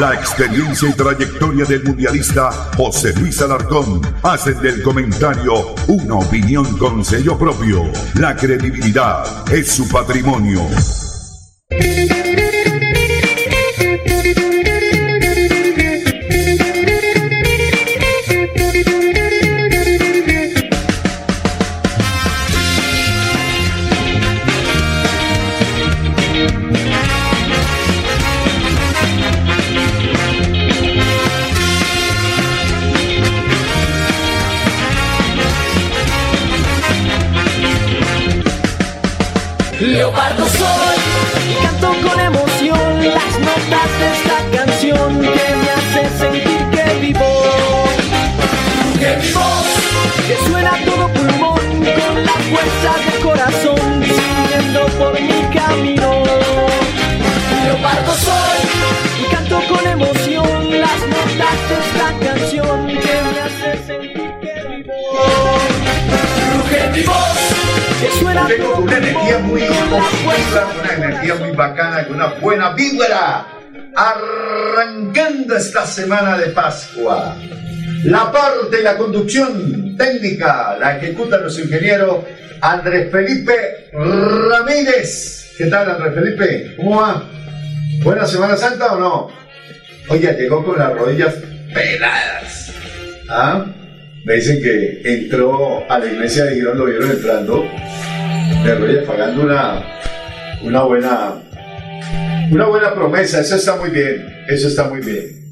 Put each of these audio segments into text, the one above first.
La experiencia y trayectoria del mundialista José Luis Alarcón hacen del comentario una opinión con sello propio. La credibilidad es su patrimonio. Tengo una energía muy positiva, una energía muy bacana, con una buena vibra. Arrancando esta semana de Pascua. La parte y la conducción técnica la ejecuta nuestro ingeniero Andrés Felipe Ramírez. ¿Qué tal, Andrés Felipe? ¿Cómo va? ¿Buena Semana Santa o no? Oye, llegó con las rodillas peladas. ¿Ah? Me dicen que entró a la iglesia de Girón, lo vieron entrando, de rodillas pagando una, una buena una buena promesa, eso está muy bien, eso está muy bien.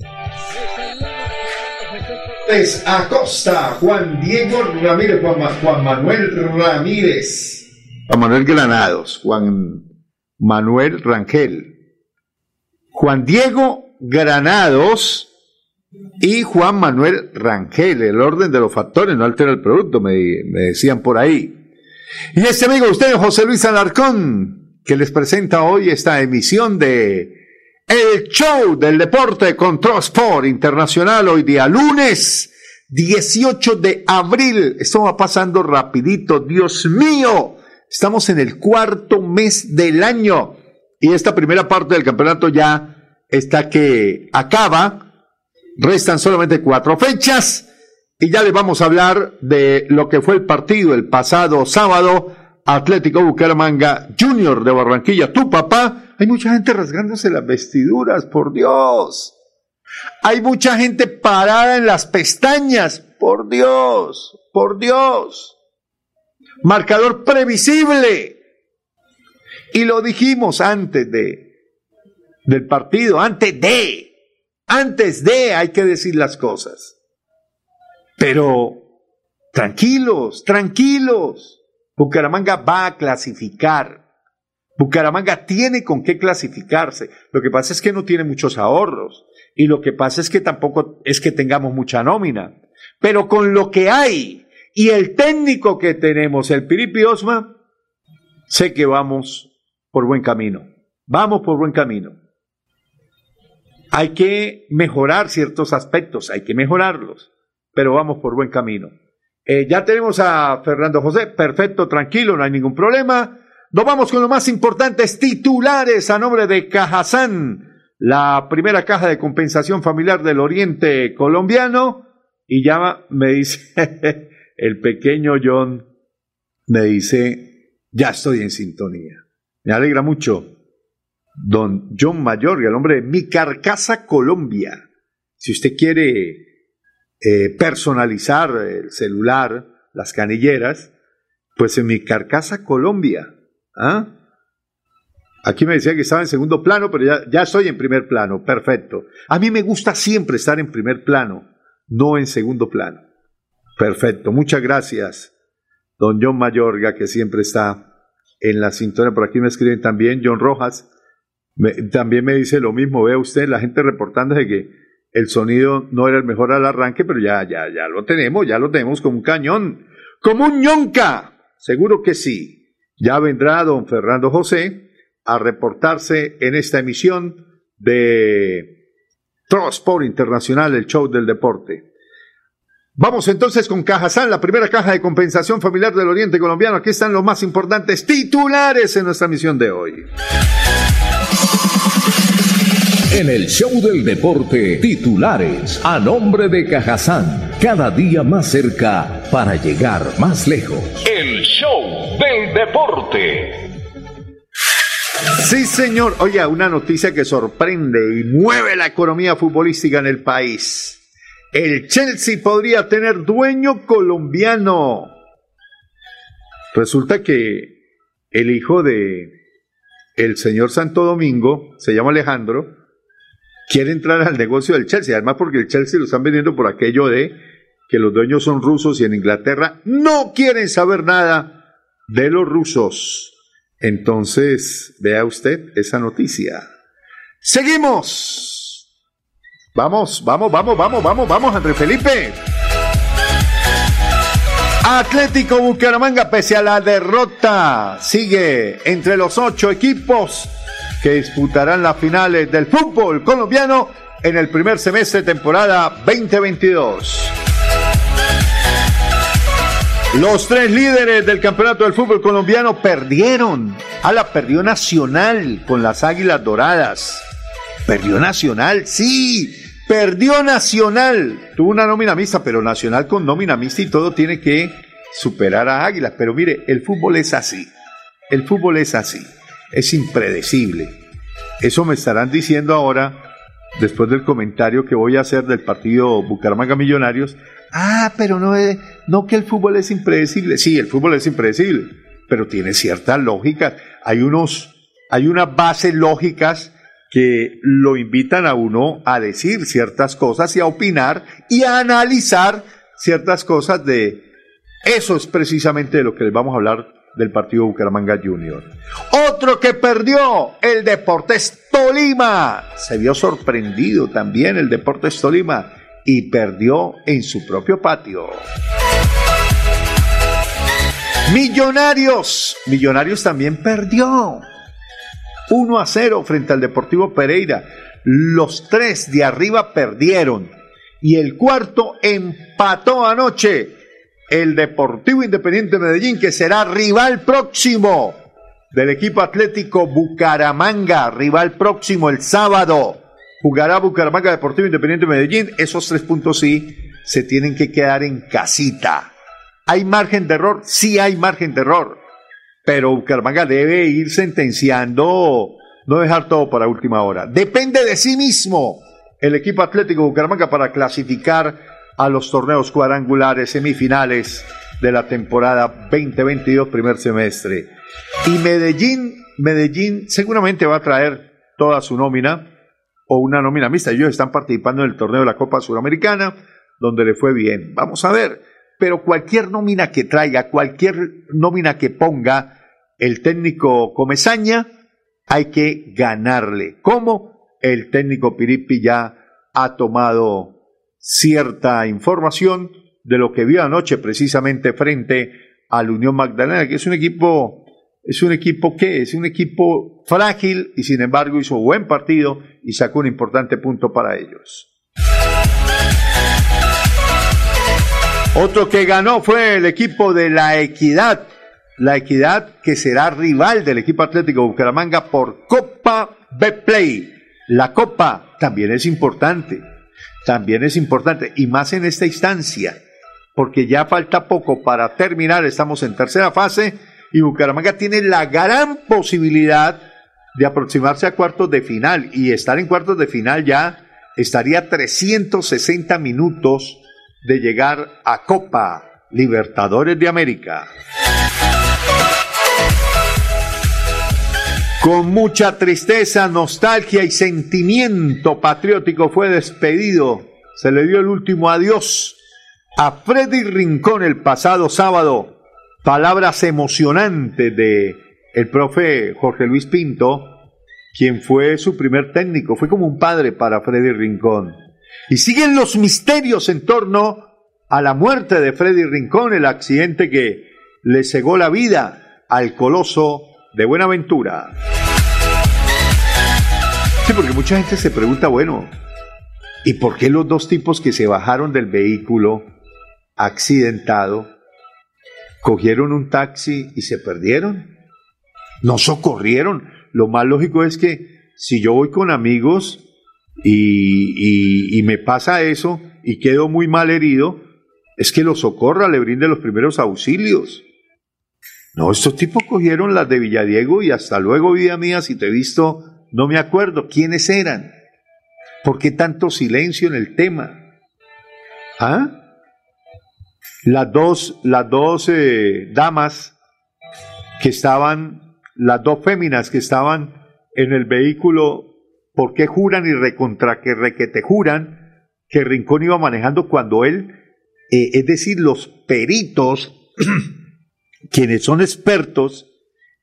Es Acosta, Juan Diego Ramírez, Juan, Juan Manuel Ramírez. Juan Manuel Granados, Juan Manuel Rangel, Juan Diego Granados y Juan Manuel Rangel. El orden de los factores no altera el producto, me, decían por ahí. Y este amigo de ustedes, José Luis Alarcón, que les presenta hoy esta emisión de El Show del Deporte con Sport Internacional, hoy día lunes 18 de abril. Esto va pasando rapidito, Dios mío. Estamos en el cuarto mes del año y esta primera parte del campeonato ya está que acaba. Restan solamente cuatro fechas y ya les vamos a hablar de lo que fue el partido el pasado sábado. Atlético Bucaramanga Junior de Barranquilla. Tu papá. Hay mucha gente rasgándose las vestiduras, por Dios. Hay mucha gente parada en las pestañas, por Dios, por Dios. Marcador previsible. Y lo dijimos antes de del partido, antes de, antes de hay que decir las cosas. Pero tranquilos, tranquilos. Bucaramanga va a clasificar. Bucaramanga tiene con qué clasificarse. Lo que pasa es que no tiene muchos ahorros. Y lo que pasa es que tampoco es que tengamos mucha nómina. Pero con lo que hay y el técnico que tenemos, el Piripi Osma, sé que vamos por buen camino. Vamos por buen camino. Hay que mejorar ciertos aspectos, hay que mejorarlos, pero vamos por buen camino. Eh, ya tenemos a Fernando José, perfecto, tranquilo, no hay ningún problema. Nos vamos con los más importantes titulares a nombre de Cajazán, la primera caja de compensación familiar del Oriente colombiano. Y ya me dice el pequeño John, me dice, ya estoy en sintonía. Me alegra mucho. Don John Mayor, el hombre de Mi Carcasa Colombia. Si usted quiere eh, personalizar el celular, las canilleras, pues en mi carcasa Colombia. ¿ah? Aquí me decía que estaba en segundo plano, pero ya, ya estoy en primer plano. Perfecto. A mí me gusta siempre estar en primer plano, no en segundo plano. Perfecto. Muchas gracias, don John Mayorga, que siempre está en la sintonía. Por aquí me escriben también John Rojas. También me dice lo mismo. Vea usted la gente reportándose que el sonido no era el mejor al arranque, pero ya, ya, ya lo tenemos, ya lo tenemos como un cañón, como un ñonca. Seguro que sí. Ya vendrá don Fernando José a reportarse en esta emisión de Transport Internacional, el show del deporte. Vamos entonces con Cajazán, la primera caja de compensación familiar del Oriente Colombiano. Aquí están los más importantes titulares en nuestra misión de hoy. En el show del deporte, titulares a nombre de Cajazán, cada día más cerca para llegar más lejos. El show del deporte. Sí, señor. Oye, una noticia que sorprende y mueve la economía futbolística en el país. El Chelsea podría tener dueño colombiano. Resulta que el hijo de el señor Santo Domingo, se llama Alejandro, quiere entrar al negocio del Chelsea, además porque el Chelsea lo están vendiendo por aquello de que los dueños son rusos y en Inglaterra no quieren saber nada de los rusos. Entonces, vea usted esa noticia. Seguimos. Vamos, vamos, vamos, vamos, vamos, vamos, André Felipe. Atlético Bucaramanga, pese a la derrota, sigue entre los ocho equipos que disputarán las finales del fútbol colombiano en el primer semestre temporada 2022. Los tres líderes del campeonato del fútbol colombiano perdieron. A la perdió Nacional con las Águilas Doradas. Perdió Nacional, sí, perdió Nacional. Tuvo una nómina mixta, pero Nacional con nómina mixta y todo tiene que superar a Águilas. Pero mire, el fútbol es así. El fútbol es así es impredecible. Eso me estarán diciendo ahora, después del comentario que voy a hacer del partido Bucaramanga Millonarios. Ah, pero no, es, no que el fútbol es impredecible. Sí, el fútbol es impredecible, pero tiene ciertas lógicas. Hay unos, hay unas bases lógicas que lo invitan a uno a decir ciertas cosas y a opinar y a analizar ciertas cosas de eso es precisamente de lo que les vamos a hablar del partido Bucaramanga Junior. Otro que perdió, el Deportes Tolima. Se vio sorprendido también el Deportes Tolima y perdió en su propio patio. Millonarios. Millonarios también perdió. 1 a 0 frente al Deportivo Pereira. Los tres de arriba perdieron. Y el cuarto empató anoche el Deportivo Independiente Medellín, que será rival próximo del equipo atlético Bucaramanga, rival próximo el sábado. Jugará Bucaramanga Deportivo Independiente Medellín. Esos tres puntos sí se tienen que quedar en casita. ¿Hay margen de error? Sí hay margen de error. Pero Bucaramanga debe ir sentenciando, no dejar todo para última hora. Depende de sí mismo el equipo atlético Bucaramanga para clasificar a los torneos cuadrangulares semifinales de la temporada 2022 primer semestre. Y Medellín, Medellín seguramente va a traer toda su nómina o una nómina mixta. Ellos están participando en el torneo de la Copa Suramericana, donde le fue bien. Vamos a ver. Pero cualquier nómina que traiga, cualquier nómina que ponga el técnico Comezaña, hay que ganarle. ¿Cómo? El técnico Piripi ya ha tomado cierta información de lo que vio anoche precisamente frente al Unión Magdalena, que es un equipo, es un equipo que es un equipo frágil y sin embargo hizo buen partido y sacó un importante punto para ellos. Otro que ganó fue el equipo de la Equidad, la Equidad que será rival del equipo Atlético Bucaramanga por Copa Betplay. La Copa también es importante también es importante, y más en esta instancia, porque ya falta poco para terminar, estamos en tercera fase, y Bucaramanga tiene la gran posibilidad de aproximarse a cuartos de final, y estar en cuartos de final ya estaría 360 minutos de llegar a Copa Libertadores de América. Con mucha tristeza, nostalgia y sentimiento patriótico fue despedido. Se le dio el último adiós a Freddy Rincón el pasado sábado. Palabras emocionantes de el profe Jorge Luis Pinto, quien fue su primer técnico. Fue como un padre para Freddy Rincón. Y siguen los misterios en torno a la muerte de Freddy Rincón, el accidente que le cegó la vida al coloso de Buenaventura. Sí, porque mucha gente se pregunta, bueno, ¿y por qué los dos tipos que se bajaron del vehículo accidentado cogieron un taxi y se perdieron? ¿No socorrieron? Lo más lógico es que si yo voy con amigos y, y me pasa eso y quedo muy mal herido, es que lo socorra, le brinde los primeros auxilios. No, estos tipos cogieron las de Villadiego y hasta luego, vida mía, si te he visto, no me acuerdo quiénes eran. ¿Por qué tanto silencio en el tema? ¿Ah? Las dos, las dos eh, damas que estaban, las dos féminas que estaban en el vehículo, ¿por qué juran y recontra que requete juran que Rincón iba manejando cuando él, eh, es decir, los peritos quienes son expertos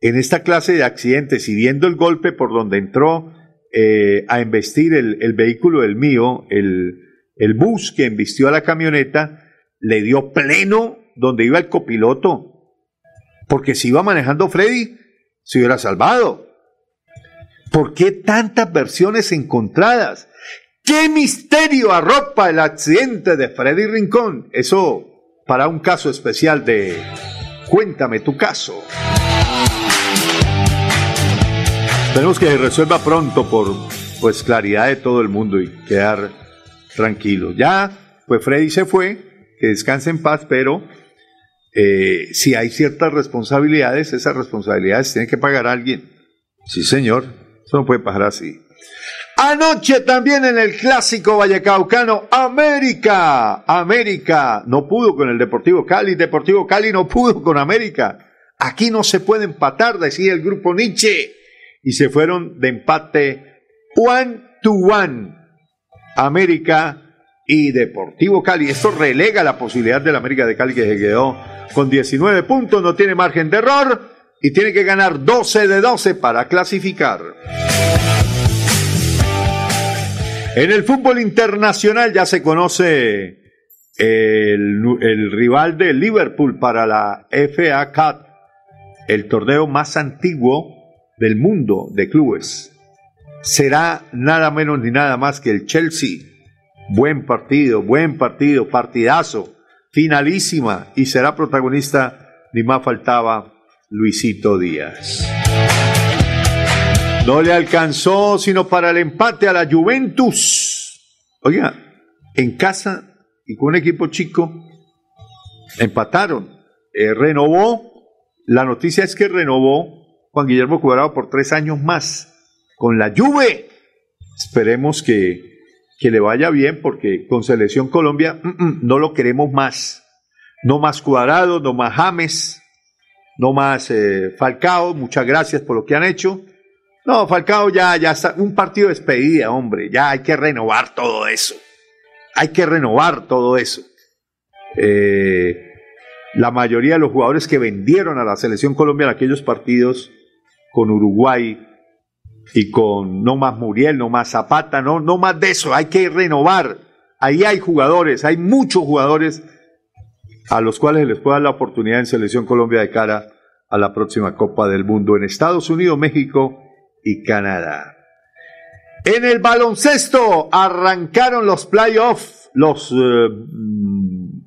en esta clase de accidentes y viendo el golpe por donde entró eh, a embestir el, vehículo del mío, el, el bus que embistió a la camioneta, le dio pleno donde iba el copiloto. Porque si iba manejando Freddy, se hubiera salvado. ¿Por qué tantas versiones encontradas? ¿Qué misterio arropa el accidente de Freddy Rincón? Eso para un caso especial de Cuéntame tu caso. Tenemos que resuelva pronto por pues claridad de todo el mundo y quedar tranquilo. Ya, pues Freddy se fue, que descanse en paz, pero eh, si hay ciertas responsabilidades, esas responsabilidades tiene que pagar alguien. Sí, señor, eso no puede pasar así. Anoche también en el clásico vallecaucano, América, América, no pudo con el Deportivo Cali, Deportivo Cali no pudo con América. Aquí no se puede empatar, decía el grupo Nietzsche. Y se fueron de empate one to one. América y Deportivo Cali. Esto relega la posibilidad del América de Cali que se quedó con 19 puntos, no tiene margen de error y tiene que ganar 12 de 12 para clasificar. En el fútbol internacional ya se conoce el, rival de Liverpool para la FA Cup, el torneo más antiguo del mundo de clubes. Será nada menos ni nada más que el Chelsea. Buen partido, buen partido, partidazo, finalísima y será protagonista, ni más faltaba, Luisito Díaz. No le alcanzó sino para el empate a la Juventus. Oiga, en casa y con un equipo chico, empataron. Eh, renovó, la noticia es que renovó Juan Guillermo Cuadrado por tres años más con la Juve. Esperemos que, que le vaya bien porque con Selección Colombia mm, mm, no lo queremos más. No más Cuadrado, no más James, no más eh, Falcao. Muchas gracias por lo que han hecho no, Falcao ya, ya está, un partido de despedida, hombre, ya hay que renovar todo eso. Hay que renovar todo eso. Eh, la mayoría de los jugadores que vendieron a la selección Colombia en aquellos partidos con Uruguay y con no más Muriel, no más Zapata, no, no más de eso, hay que renovar. Ahí hay jugadores, hay muchos jugadores a los cuales les puede dar la oportunidad en selección Colombia de cara a la próxima Copa del Mundo en Estados Unidos, México y Canadá. En el baloncesto arrancaron los playoffs, los, eh, mm,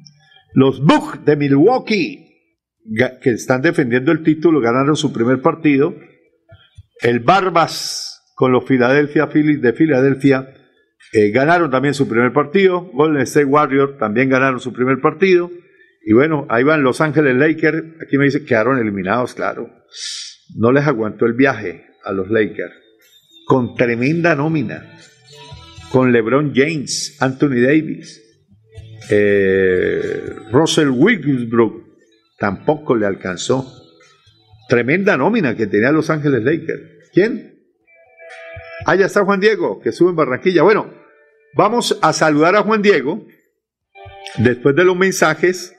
los Bucks de Milwaukee, que están defendiendo el título, ganaron su primer partido. El Barbas con los Philadelphia Phillies de Filadelfia eh, ganaron también su primer partido. Golden State Warriors también ganaron su primer partido. Y bueno, ahí van Los Ángeles Lakers. Aquí me dice que quedaron eliminados, claro. No les aguantó el viaje a los Lakers, con tremenda nómina, con LeBron James, Anthony Davis, Eh, Russell Williamsbrook tampoco le alcanzó. Tremenda nómina que tenía Los Ángeles Lakers. ¿Quién? Ah, ya está Juan Diego, que sube en Barranquilla. Bueno, vamos a saludar a Juan Diego. Después de los mensajes,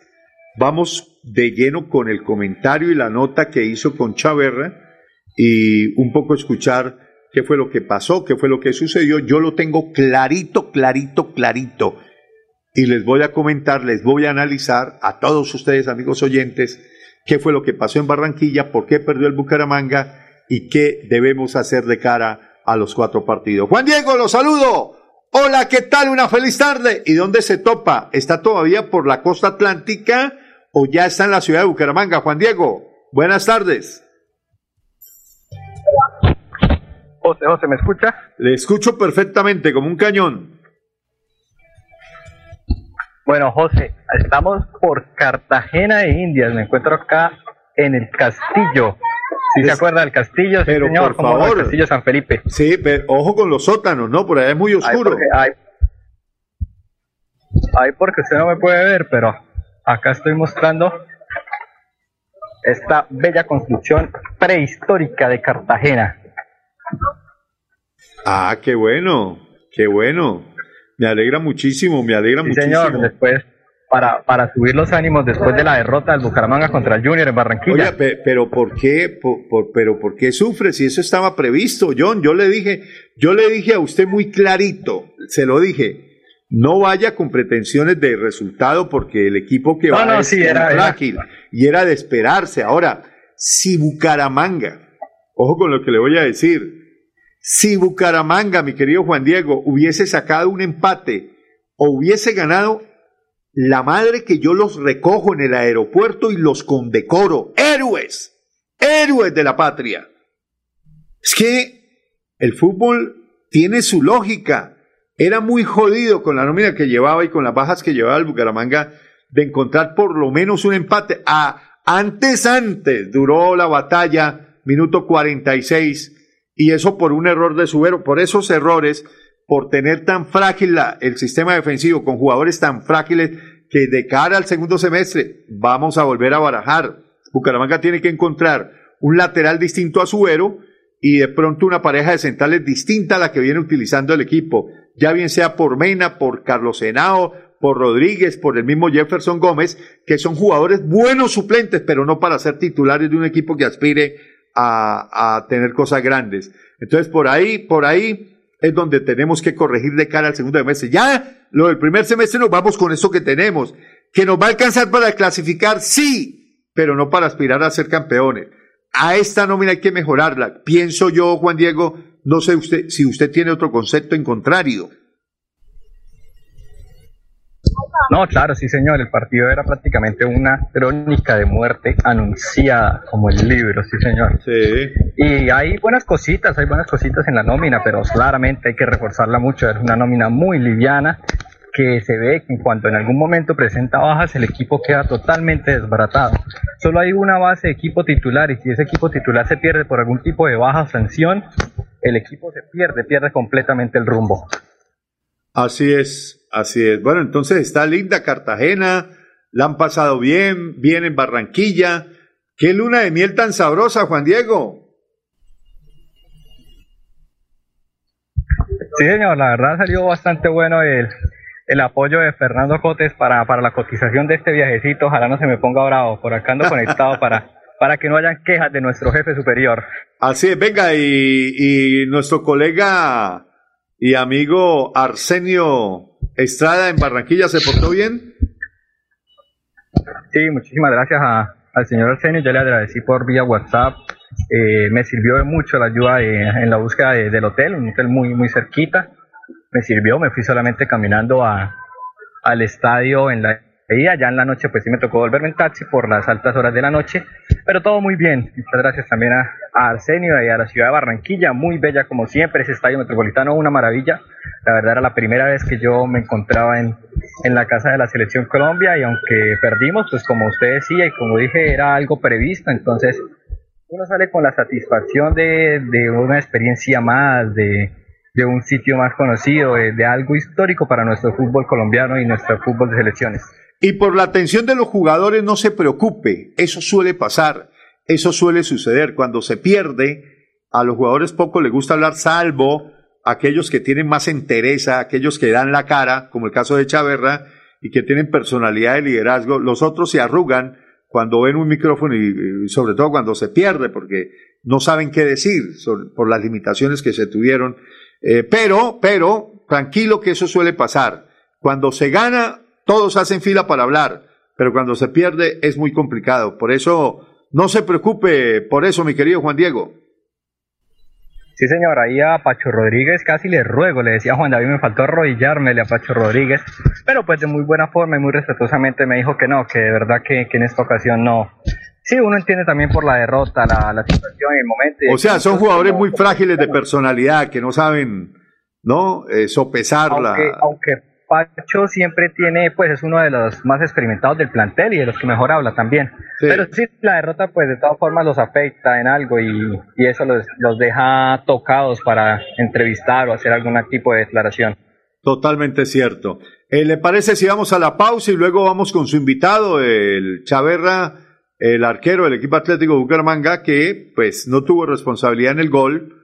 vamos de lleno con el comentario y la nota que hizo con Chaverra y un poco escuchar qué fue lo que pasó, qué fue lo que sucedió. Yo lo tengo clarito, clarito, clarito. Y les voy a comentar, les voy a analizar a todos ustedes, amigos oyentes, qué fue lo que pasó en Barranquilla, por qué perdió el Bucaramanga y qué debemos hacer de cara a los cuatro partidos. Juan Diego, los saludo. Hola, ¿qué tal? Una feliz tarde. ¿Y dónde se topa? ¿Está todavía por la costa atlántica o ya está en la ciudad de Bucaramanga? Juan Diego, buenas tardes. José, José, ¿me escucha? Le escucho perfectamente, como un cañón. Bueno, José, estamos por Cartagena de Indias. Me encuentro acá en el castillo. Si se acuerda del castillo, pero señor, por favor. el castillo San Felipe. Sí, pero ojo con los sótanos, ¿no? Por allá es muy oscuro. Ahí porque, porque usted no me puede ver, pero acá estoy mostrando esta bella construcción prehistórica de Cartagena. Ah, qué bueno, qué bueno. Me alegra muchísimo, me alegra sí, muchísimo. Señor, después para, para subir los ánimos después de la derrota del Bucaramanga contra el Junior en Barranquilla. Oye, pero ¿por qué, por, pero por qué sufre si eso estaba previsto, John? Yo le dije, yo le dije a usted muy clarito, se lo dije, no vaya con pretensiones de resultado porque el equipo que no, va no, es sí, era, frágil era. y era de esperarse. Ahora, si Bucaramanga, ojo con lo que le voy a decir, si Bucaramanga, mi querido Juan Diego, hubiese sacado un empate o hubiese ganado, la madre que yo los recojo en el aeropuerto y los condecoro. Héroes, héroes de la patria. Es que el fútbol tiene su lógica. Era muy jodido con la nómina que llevaba y con las bajas que llevaba el Bucaramanga de encontrar por lo menos un empate. Ah, antes, antes duró la batalla, minuto 46 y eso por un error de Subero, por esos errores, por tener tan frágil el sistema defensivo con jugadores tan frágiles que de cara al segundo semestre vamos a volver a barajar. Bucaramanga tiene que encontrar un lateral distinto a Subero y de pronto una pareja de centrales distinta a la que viene utilizando el equipo, ya bien sea por Mena, por Carlos Henao, por Rodríguez, por el mismo Jefferson Gómez, que son jugadores buenos suplentes, pero no para ser titulares de un equipo que aspire a, tener cosas grandes. Entonces, por ahí, por ahí es donde tenemos que corregir de cara al segundo semestre. Ya, lo del primer semestre nos vamos con eso que tenemos. Que nos va a alcanzar para clasificar, sí, pero no para aspirar a ser campeones. A esta nómina hay que mejorarla. Pienso yo, Juan Diego, no sé usted si usted tiene otro concepto en contrario. No, claro, sí, señor. El partido era prácticamente una crónica de muerte anunciada, como el libro, sí, señor. Sí. Y hay buenas cositas, hay buenas cositas en la nómina, pero claramente hay que reforzarla mucho. Es una nómina muy liviana que se ve que en cuanto en algún momento presenta bajas, el equipo queda totalmente desbaratado. Solo hay una base de equipo titular y si ese equipo titular se pierde por algún tipo de baja o sanción, el equipo se pierde, pierde completamente el rumbo. Así es, así es. Bueno, entonces está linda Cartagena, la han pasado bien, bien en Barranquilla. Qué luna de miel tan sabrosa, Juan Diego. Sí, señor, la verdad salió bastante bueno el, el apoyo de Fernando Cotes para, para la cotización de este viajecito. Ojalá no se me ponga bravo, por acá ando conectado para, para que no hayan quejas de nuestro jefe superior. Así es, venga, y, y nuestro colega y amigo Arsenio Estrada en Barranquilla, ¿se portó bien? Sí, muchísimas gracias a, al señor Arsenio, yo le agradecí por vía WhatsApp, eh, me sirvió mucho la ayuda de, en la búsqueda de, del hotel, un hotel muy, muy cerquita, me sirvió, me fui solamente caminando a, al estadio en la ida, ya en la noche pues sí me tocó volverme en taxi por las altas horas de la noche, pero todo muy bien, muchas gracias también a, a Arsenio y a la ciudad de Barranquilla, muy bella como siempre, ese estadio metropolitano, una maravilla, la verdad era la primera vez que yo me encontraba en, en la casa de la selección Colombia y aunque perdimos, pues como usted decía y como dije, era algo previsto, entonces uno sale con la satisfacción de, de una experiencia más, de, de un sitio más conocido, de, de algo histórico para nuestro fútbol colombiano y nuestro fútbol de selecciones. Y por la atención de los jugadores no se preocupe, eso suele pasar, eso suele suceder. Cuando se pierde, a los jugadores poco les gusta hablar, salvo aquellos que tienen más entereza, aquellos que dan la cara, como el caso de Chaverra, y que tienen personalidad de liderazgo. Los otros se arrugan cuando ven un micrófono y, sobre todo cuando se pierde, porque no saben qué decir por las limitaciones que se tuvieron. Eh, pero, pero, tranquilo que eso suele pasar. Cuando se gana, todos hacen fila para hablar, pero cuando se pierde es muy complicado. Por eso, no se preocupe por eso, mi querido Juan Diego. Sí, señor, ahí a Pacho Rodríguez casi le ruego, le decía Juan David, me faltó arrodillármele a Pacho Rodríguez, pero pues de muy buena forma y muy respetuosamente me dijo que no, que de verdad que, en esta ocasión no. Sí, uno entiende también por la derrota, la, situación y el momento. O sea, son jugadores muy frágiles de personalidad, que no saben, ¿no? Eh, sopesarla. Aunque, aunque Pacho siempre tiene, pues es uno de los más experimentados del plantel y de los que mejor habla también. Pero sí, la derrota pues de todas formas los afecta en algo y, eso los, deja tocados para entrevistar o hacer algún tipo de declaración. Totalmente cierto. Eh, ¿Le parece si vamos a la pausa y luego vamos con su invitado, el Chaverra, el arquero del equipo atlético Bucaramanga, que pues no tuvo responsabilidad en el gol,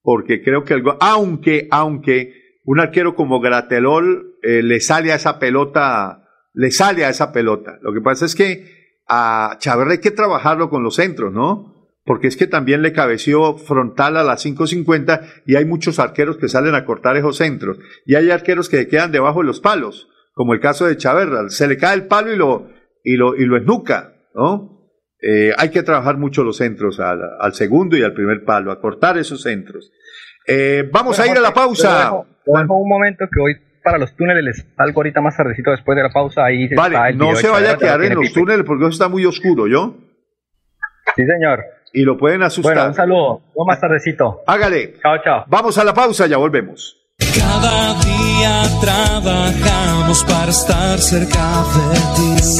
porque creo que el gol, aunque, aunque un arquero como Gratelol eh, le sale a esa pelota, le sale a esa pelota. Lo que pasa es que a Chávez hay que trabajarlo con los centros, ¿no? Porque es que también le cabeció frontal a las 5.50 y hay muchos arqueros que salen a cortar esos centros. Y hay arqueros que quedan debajo de los palos, como el caso de Chaverra. Se le cae el palo y lo, y lo, y lo esnuca, ¿no? Eh, hay que trabajar mucho los centros al, al, segundo y al primer palo, a cortar esos centros. Eh, vamos a ir a la pausa. un momento que hoy para los túneles salgo ahorita más tardecito después de la pausa. Ahí vale, no se vaya a quedar en los túneles porque eso está muy oscuro, ¿yo? Sí, señor. Y lo pueden asustar. Bueno, un saludo. más tardecito. Hágale. Chao, chao. Vamos a la pausa, ya volvemos. Cada día trabajamos para estar cerca de ti.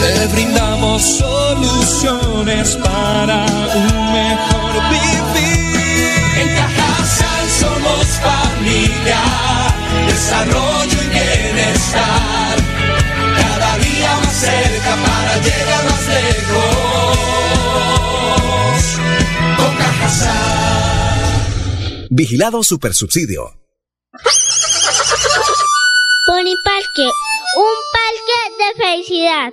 Te brindamos soluciones para un mejor vivir. En Cajasal somos familia, desarrollo y bienestar. Cada día más cerca para llegar más lejos. Con Cajasal. Vigilado Supersubsidio. Pony Parque, un parque de felicidad.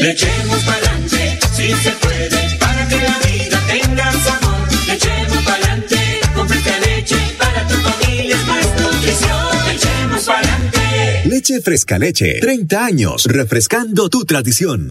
Le echemos pa'lante, si se puede, para que la vida tenga sabor. Le echemos pa'lante, con leche, para tu familia es más nutrición. Le echemos pa'lante. Leche fresca leche, 30 años, refrescando tu tradición.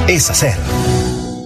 es hacer.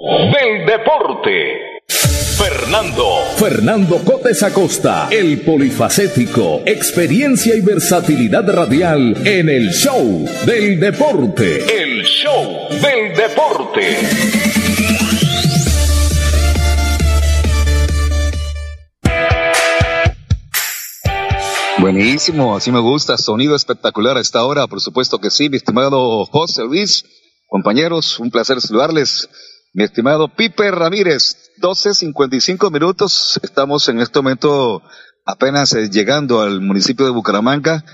Del deporte. Fernando. Fernando Cotes Acosta, el polifacético, experiencia y versatilidad radial en el show del deporte. El show del deporte. Buenísimo, así me gusta. Sonido espectacular a esta hora, por supuesto que sí, mi estimado José Luis. Compañeros, un placer saludarles. Mi estimado Pipe Ramírez, 12.55 minutos. Estamos en este momento apenas eh, llegando al municipio de Bucaramanga.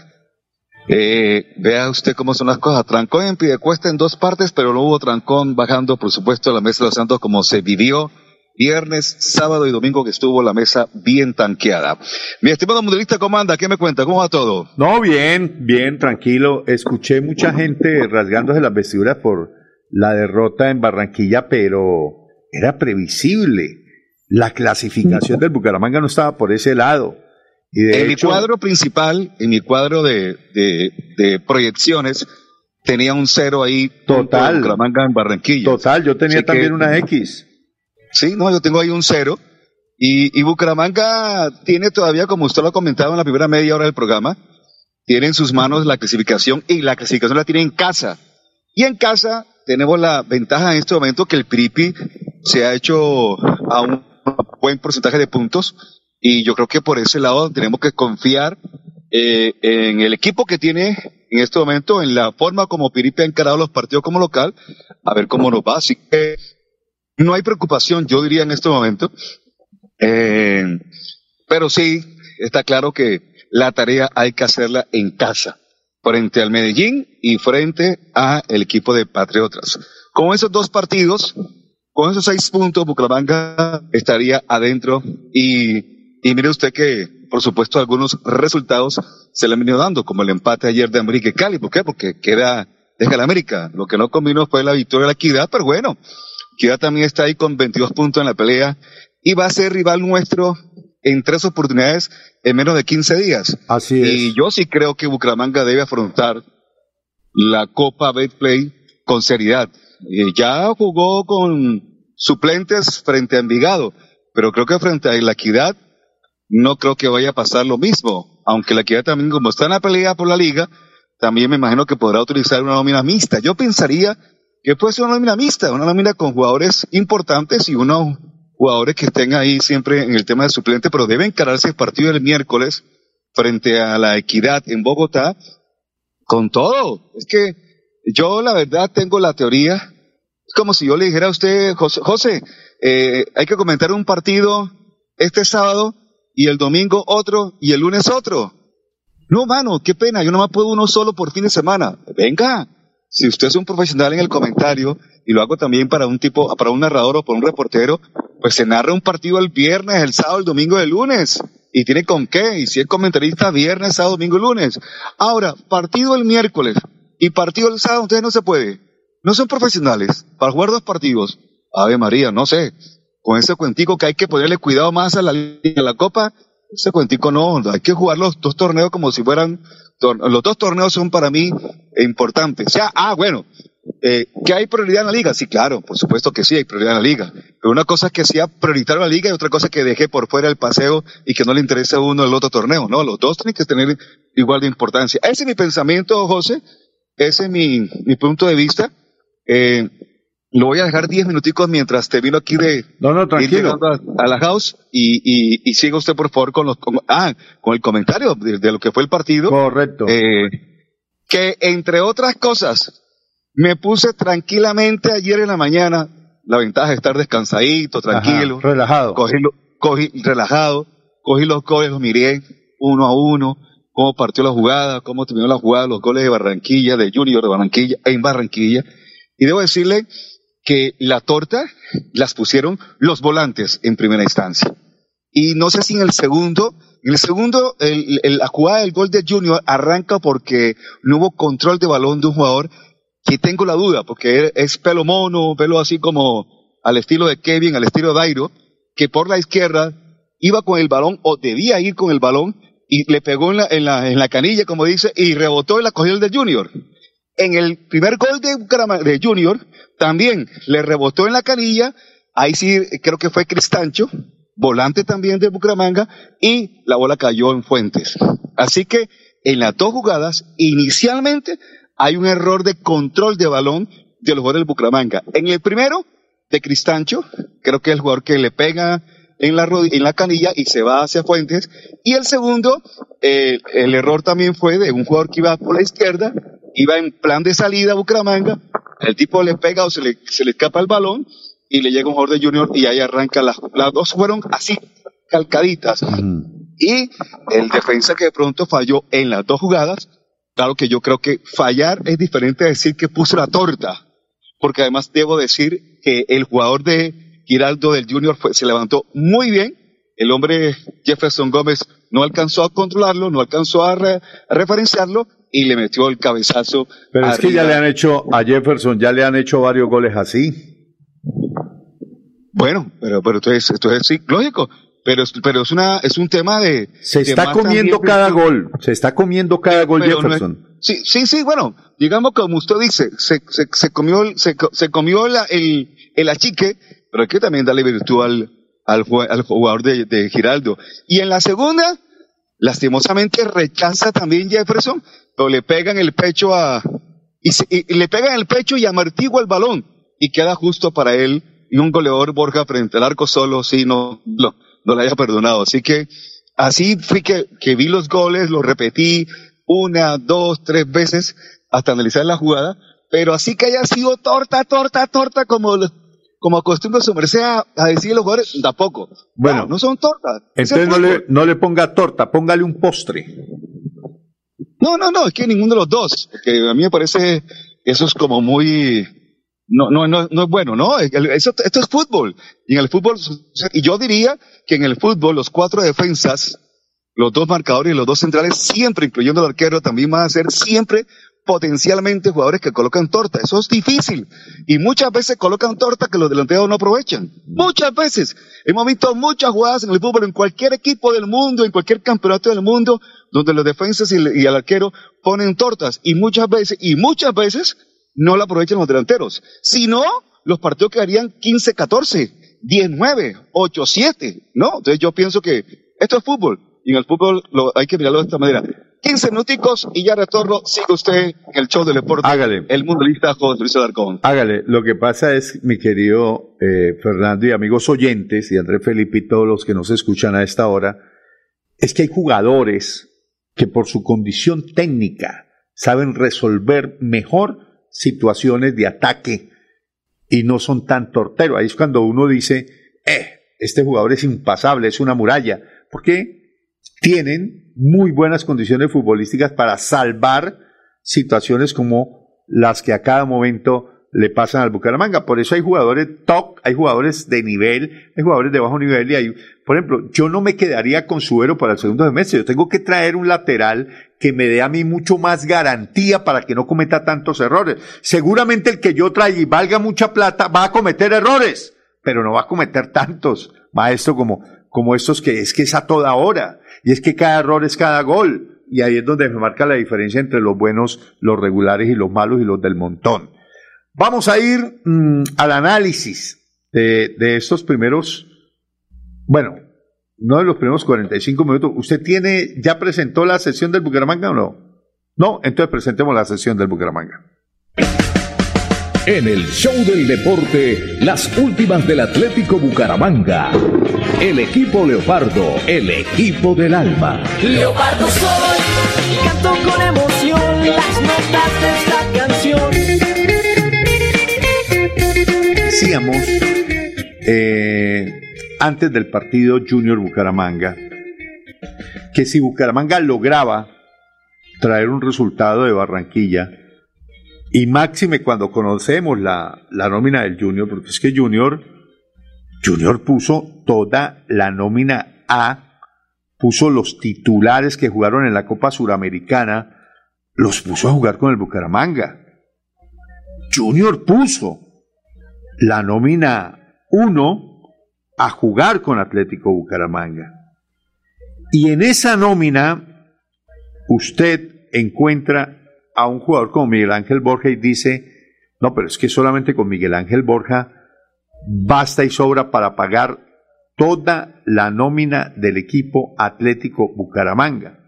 Eh, vea usted cómo son las cosas. Trancón en Pidecuesta en dos partes, pero no hubo trancón bajando, por supuesto, a la Mesa de los Santos como se vivió viernes, sábado y domingo que estuvo la mesa bien tanqueada. Mi estimado mundialista comanda, ¿qué me cuenta? ¿Cómo va todo? No, bien, bien, tranquilo. Escuché mucha gente rasgándose las vestiduras por la derrota en Barranquilla, pero era previsible. La clasificación del Bucaramanga no estaba por ese lado. Y de en hecho, mi cuadro principal, en mi cuadro de, de, de proyecciones, tenía un cero ahí. Total. Bucaramanga en Barranquilla. Total, yo tenía Así también que- una X. Sí, no, yo tengo ahí un cero. Y, y Bucaramanga tiene todavía, como usted lo ha comentado en la primera media hora del programa, tiene en sus manos la clasificación y la clasificación la tiene en casa. Y en casa tenemos la ventaja en este momento que el Piripi se ha hecho a un buen porcentaje de puntos y yo creo que por ese lado tenemos que confiar eh, en el equipo que tiene en este momento, en la forma como Piripi ha encarado los partidos como local, a ver cómo nos va. Así que no hay preocupación, yo diría en este momento. Eh, pero sí, está claro que la tarea hay que hacerla en casa, frente al Medellín y frente a el equipo de Patriotas. Con esos dos partidos, con esos seis puntos, Bucaramanga estaría adentro y, y mire usted que, por supuesto, algunos resultados se le han venido dando, como el empate ayer de América y Cali. ¿Por qué? Porque queda, deja la América. Lo que no combinó fue la victoria de la Equidad, pero bueno, Equidad también está ahí con 22 puntos en la pelea y va a ser rival nuestro en tres oportunidades en menos de 15 días. Así es. Y yo sí creo que Bucaramanga debe afrontar la Copa Betplay con seriedad. Eh, ya jugó con suplentes frente a Envigado, pero creo que frente a la Equidad no creo que vaya a pasar lo mismo. Aunque la Equidad también, como está en la pelea por la liga, también me imagino que podrá utilizar una nómina mixta. Yo pensaría que puede ser una nómina mixta, una nómina con jugadores importantes y unos jugadores que estén ahí siempre en el tema de suplente, pero debe encararse el partido del miércoles frente a la Equidad en Bogotá con todo. Es que yo la verdad tengo la teoría, es como si yo le dijera a usted, José, José eh, hay que comentar un partido este sábado y el domingo otro y el lunes otro. No, mano, qué pena, yo nomás puedo uno solo por fin de semana. Venga, si usted es un profesional en el comentario, y lo hago también para un tipo, para un narrador o para un reportero, pues se narra un partido el viernes, el sábado, el domingo, el lunes. y tiene con qué, y si es comentarista viernes, sábado, domingo, lunes. Ahora, partido el miércoles y partido el sábado, entonces no se puede. No son profesionales para jugar dos partidos. Ave María, no sé. Con ese cuentico que hay que ponerle cuidado más a la, a la Copa, ese cuentico no, hay que jugar los dos torneos como si fueran, los dos torneos son para mí importantes. Sea, ah, bueno, eh, ¿Que hay prioridad en la liga? Sí, claro, por supuesto que sí, hay prioridad en la liga. Pero una cosa es que sea prioritario la liga y otra cosa es que deje por fuera el paseo y que no le interese a uno el otro torneo. No, los dos tienen que tener igual de importancia. Ese es mi pensamiento, José. Ese es mi, mi punto de vista. Eh, lo voy a dejar diez minuticos mientras te vino aquí de no, no, tranquilo. A, la house y, y, y, siga usted por favor con los ah con el comentario de, lo que fue el partido. Correcto. Eh, que entre otras cosas me puse tranquilamente ayer en la mañana, la ventaja de estar descansadito, tranquilo. relajado. Cogí, cogí, relajado, cogí los goles, los miré uno a uno, cómo partió la jugada, cómo terminó la jugada, los goles de Barranquilla, de Junior de Barranquilla, en Barranquilla. Y debo decirle que la torta las pusieron los volantes en primera instancia. Y no sé si en el segundo, en el segundo, el, la jugada del gol de Junior arranca porque no hubo control de balón de un jugador Aquí tengo la duda, porque es pelo mono, pelo así como al estilo de Kevin, al estilo de Dairo, que por la izquierda iba con el balón o debía ir con el balón y le pegó en la, en la, en la canilla, como dice, y rebotó y la cogió el de Junior. En el primer gol de, de Junior, también le rebotó en la canilla, ahí sí creo que fue Cristancho, volante también de Bucaramanga, y la bola cayó en Fuentes. Así que en las dos jugadas, inicialmente hay un error de control de balón de los jugadores del Bucaramanga. En el primero, de Cristancho, creo que es el jugador que le pega en la, en la canilla y se va hacia Fuentes. Y el segundo, eh, el error también fue de un jugador que iba por la izquierda, iba en plan de salida a Bucaramanga, el tipo le pega o se le, se le escapa el balón y le llega un jugador de Junior y ahí arranca las, las dos fueron así, calcaditas. Y el defensa que de pronto falló en las dos jugadas, Claro que yo creo que fallar es diferente a decir que puso la torta, porque además debo decir que el jugador de Giraldo del Junior se levantó muy bien, el hombre Jefferson Gómez no alcanzó a controlarlo, no alcanzó a, referenciarlo y le metió el cabezazo. Pero es que ya le han hecho a Jefferson, ya le han hecho varios goles así. Bueno, pero, pero entonces, entonces sí, lógico, pero, pero es, una, es un tema de... Se está comiendo cada gol, se está comiendo cada gol Jefferson. sí, sí, sí, bueno, digamos como usted dice, se, se, se comió, se, se comió la, el, el achique, pero hay que también darle virtud al, al, al jugador de, de Giraldo. Y en la segunda, lastimosamente rechaza también Jefferson, pero le pegan el pecho a, y, y, le pegan el pecho y amartigua el balón, y queda justo para él, y un goleador Borja frente al arco solo, sí, no, no, no la haya perdonado. Así que así fui que, que vi los goles, los repetí una, dos, tres veces hasta analizar la jugada, pero así que haya sido torta, torta, torta, como, como acostumbra su merced a, decir los jugadores, tampoco. Bueno, no, son tortas. Entonces no le, no le ponga torta, póngale un postre. No, no, no, es que ninguno de los dos, porque a mí me parece eso es como muy, no, no, no, no es bueno, ¿no? Eso, esto es fútbol. Y en el fútbol, y yo diría que en el fútbol los cuatro defensas, los dos marcadores y los dos centrales, siempre, incluyendo el arquero, también van a ser siempre potencialmente jugadores que colocan torta. Eso es difícil. Y muchas veces colocan torta que los delanteros no aprovechan. Muchas veces. Hemos visto muchas jugadas en el fútbol, en cualquier equipo del mundo, en cualquier campeonato del mundo, donde los defensas y el, y el arquero ponen tortas. Y muchas veces, y muchas veces, no la aprovechan los delanteros. Si no, los partidos quedarían 15-14, 10-9, 8-7, ¿no? Entonces yo pienso que esto es fútbol y en el fútbol lo, hay que mirarlo de esta manera. 15 minuticos y ya retorno. Sigue usted en el show del deporte. Hágale. El mundialista José Luis Alarcón. Hágale. Lo que pasa es, mi querido eh, Fernando y amigos oyentes, y Andrés Felipe y todos los que nos escuchan a esta hora, es que hay jugadores que por su condición técnica saben resolver mejor situaciones de ataque y no son tan torteros. Ahí es cuando uno dice, eh, este jugador es impasable, es una muralla, porque tienen muy buenas condiciones futbolísticas para salvar situaciones como las que a cada momento le pasan al Bucaramanga. Por eso hay jugadores top, hay jugadores de nivel, hay jugadores de bajo nivel y hay, por ejemplo, yo no me quedaría con Suero para el segundo semestre. Yo tengo que traer un lateral que me dé a mí mucho más garantía para que no cometa tantos errores. Seguramente el que yo traiga y valga mucha plata va a cometer errores, pero no va a cometer tantos, maestro, como, como estos que es que es a toda hora. Y es que cada error es cada gol. Y ahí es donde me marca la diferencia entre los buenos, los regulares y los malos y los del montón. Vamos a ir mm, al análisis de, de, estos primeros, bueno, no de los primeros 45 minutos. ¿Usted tiene, ya presentó la sesión del Bucaramanga o no? No, entonces presentemos la sesión del Bucaramanga. En el show del deporte, las últimas del Atlético Bucaramanga. El equipo Leopardo, el equipo del alma. Leopardo soy canto con emoción las notas de esta canción decíamos eh, antes del partido Junior Bucaramanga que si Bucaramanga lograba traer un resultado de Barranquilla, y máxime cuando conocemos la, la nómina del Junior, porque es que Junior, Junior puso toda la nómina A, puso los titulares que jugaron en la Copa Suramericana, los puso a jugar con el Bucaramanga. Junior puso la nómina 1 a jugar con Atlético Bucaramanga. Y en esa nómina usted encuentra a un jugador como Miguel Ángel Borja y dice, no, pero es que solamente con Miguel Ángel Borja basta y sobra para pagar toda la nómina del equipo Atlético Bucaramanga.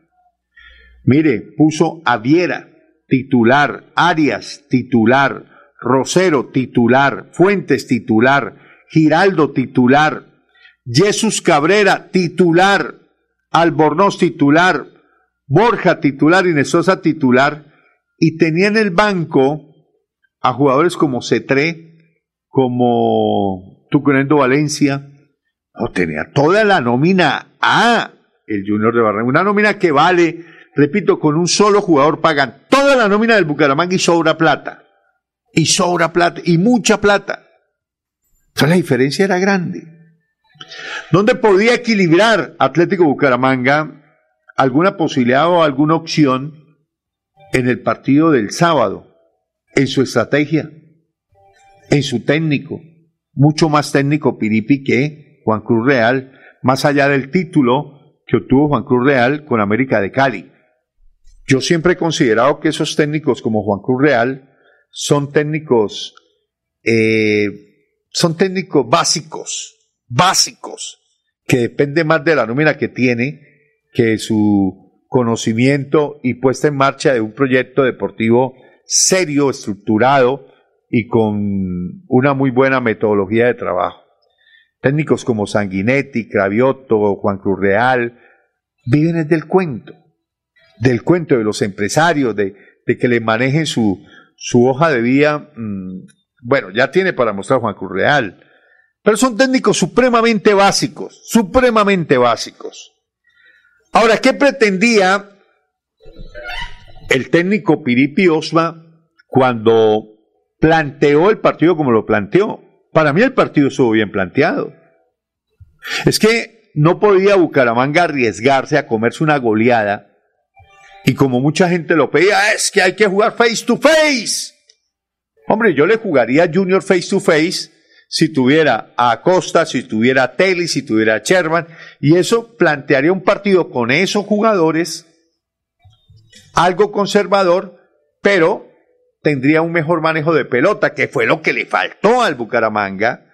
Mire, puso a Viera, titular, Arias, titular, Rosero titular, Fuentes titular, Giraldo titular, Jesús Cabrera titular, Albornoz titular, Borja titular. Y Nesosa titular, y tenía en el banco a jugadores como Cetré, como Tucunendo Valencia, no tenía toda la nómina A, el Junior de Barranquilla, una nómina que vale, repito, con un solo jugador pagan toda la nómina del Bucaramanga y sobra plata. Y sobra plata, y mucha plata. Entonces la diferencia era grande. ¿Dónde podía equilibrar Atlético Bucaramanga alguna posibilidad o alguna opción en el partido del sábado? En su estrategia, en su técnico, mucho más técnico Piripi que Juan Cruz Real, más allá del título que obtuvo Juan Cruz Real con América de Cali. Yo siempre he considerado que esos técnicos como Juan Cruz Real son técnicos, eh, son técnicos básicos, básicos, que depende más de la nómina que tiene que su conocimiento y puesta en marcha de un proyecto deportivo serio, estructurado y con una muy buena metodología de trabajo. Técnicos como Sanguinetti, Cravioto, Juan Cruz Real, viven del cuento, del cuento de los empresarios, de, de que le manejen su, su hoja de vida, mm, bueno, ya tiene para mostrar Juan Cruz Real, pero son técnicos supremamente básicos, supremamente básicos. Ahora, ¿qué pretendía el técnico Piripi Osma cuando planteó el partido como lo planteó? Para mí el partido estuvo bien planteado. Es que no podía Bucaramanga arriesgarse a comerse una goleada y como mucha gente lo pedía, es que hay que jugar face to face. Hombre, yo le jugaría a Junior face to face si tuviera a Acosta, si tuviera a Telly, si tuviera a Sherman, y eso plantearía un partido con esos jugadores, algo conservador, pero tendría un mejor manejo de pelota, que fue lo que le faltó al Bucaramanga,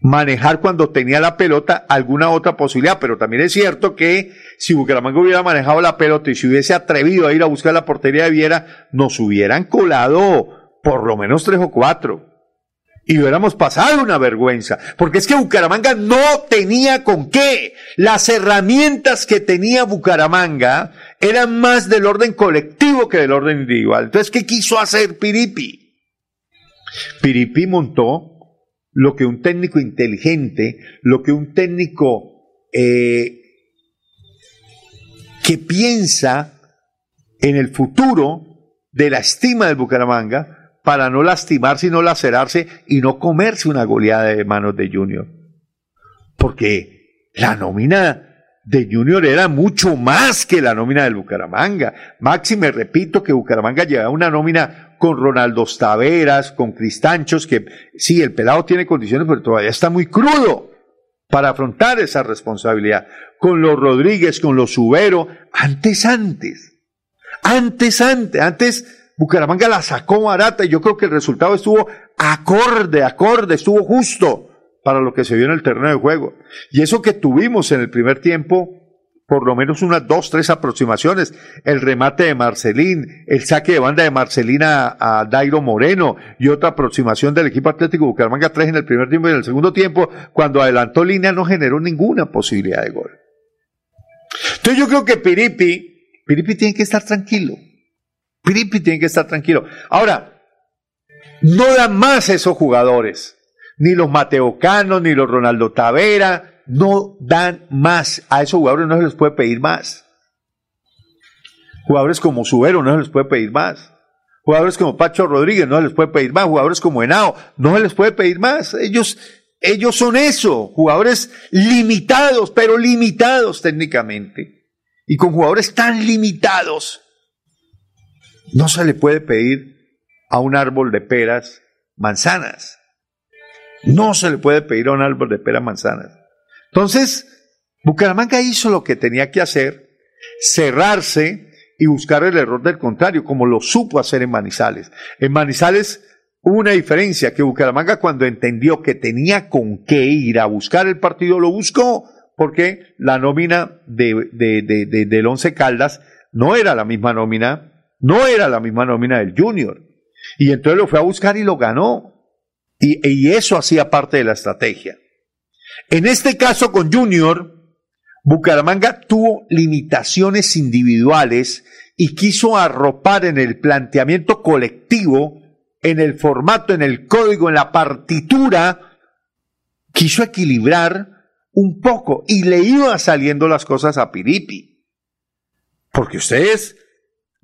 manejar cuando tenía la pelota alguna otra posibilidad, pero también es cierto que si Bucaramanga hubiera manejado la pelota y se hubiese atrevido a ir a buscar la portería de Viera, nos hubieran colado por lo menos tres o cuatro. Y hubiéramos pasado una vergüenza, porque es que Bucaramanga no tenía con qué. Las herramientas que tenía Bucaramanga eran más del orden colectivo que del orden individual. Entonces, ¿qué quiso hacer Piripi? Piripi montó lo que un técnico inteligente, lo que un técnico eh, que piensa en el futuro de la estima del Bucaramanga, para no lastimarse y no lacerarse y no comerse una goleada de manos de Junior. Porque la nómina de Junior era mucho más que la nómina del Bucaramanga. Maxi, me repito que Bucaramanga lleva una nómina con Ronaldo Taveras, con Cristanchos, que sí, el pelado tiene condiciones, pero todavía está muy crudo para afrontar esa responsabilidad. Con los Rodríguez, con los Subero, antes, antes. Antes, antes, antes Bucaramanga la sacó barata y yo creo que el resultado estuvo acorde, acorde, estuvo justo para lo que se vio en el terreno de juego. Y eso que tuvimos en el primer tiempo, por lo menos unas dos, tres aproximaciones. El remate de Marcelín, el saque de banda de Marcelina a, Dairo Moreno y otra aproximación del equipo Atlético Bucaramanga 3 en el primer tiempo y en el segundo tiempo, cuando adelantó línea no generó ninguna posibilidad de gol. Entonces yo creo que Piripi, Piripi tiene que estar tranquilo. Piripi tiene que estar tranquilo. Ahora, no dan más esos jugadores ni los Mateocanos, ni los Ronaldo Tavera, no dan más. A esos jugadores no se les puede pedir más. Jugadores como Subero no se les puede pedir más. Jugadores como Pacho Rodríguez no se les puede pedir más. Jugadores como Henao no se les puede pedir más. Ellos, ellos son eso. Jugadores limitados, pero limitados técnicamente. Y con jugadores tan limitados, no se le puede pedir a un árbol de peras manzanas. No se le puede pedir a un árbol de pera manzanas. Entonces, Bucaramanga hizo lo que tenía que hacer, cerrarse y buscar el error del contrario, como lo supo hacer en Manizales. En Manizales hubo una diferencia, que Bucaramanga cuando entendió que tenía con qué ir a buscar el partido, lo buscó, porque la nómina de, del Once Caldas no era la misma nómina, no era la misma nómina del Junior. Y entonces lo fue a buscar y lo ganó. Y, eso hacía parte de la estrategia. En este caso con Junior, Bucaramanga tuvo limitaciones individuales y quiso arropar en el planteamiento colectivo, en el formato, en el código, en la partitura, quiso equilibrar un poco y le iba saliendo las cosas a Piripi. Porque ustedes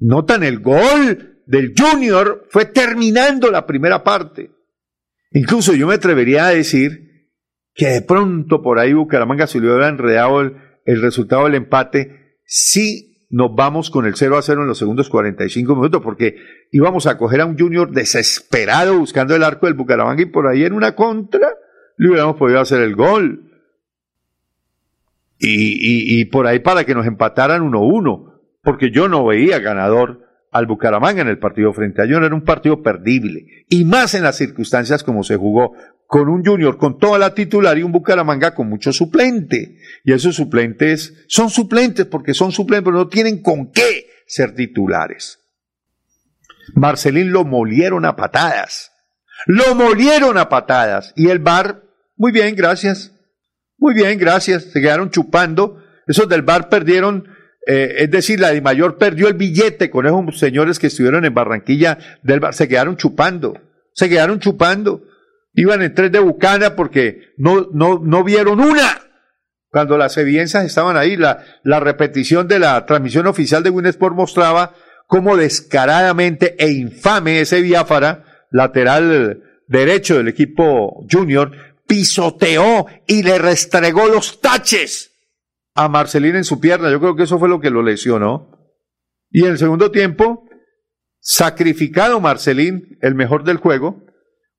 notan el gol del Junior fue terminando la primera parte. Incluso yo me atrevería a decir que de pronto por ahí Bucaramanga se le hubiera enredado el, resultado del empate si nos vamos con el 0 a 0 en los segundos 45 minutos, porque íbamos a coger a un Junior desesperado buscando el arco del Bucaramanga y por ahí en una contra le hubiéramos podido hacer el gol. Y, y por ahí para que nos empataran 1-1, porque yo no veía ganador al Bucaramanga en el partido frente a Junior. Era un partido perdible. Y más en las circunstancias como se jugó con un Junior con toda la titular y un Bucaramanga con mucho suplente. Y esos suplentes son suplentes porque son suplentes, pero no tienen con qué ser titulares. Marcelín lo molieron a patadas. Lo molieron a patadas. Y el bar, muy bien, gracias. Muy bien, gracias. Se quedaron chupando. Esos del bar perdieron eh, es decir, la de Mayor perdió el billete con esos señores que estuvieron en Barranquilla del se quedaron chupando, se quedaron chupando. Iban en tres de Bucana porque no, no, no vieron una. Cuando las evidencias estaban ahí, la, la repetición de la transmisión oficial de Winsport mostraba cómo descaradamente e infame ese Biafara, lateral derecho del equipo junior, pisoteó y le restregó los taches a Marcelín en su pierna. Yo creo que eso fue lo que lo lesionó. Y en el segundo tiempo, sacrificado Marcelín, el mejor del juego,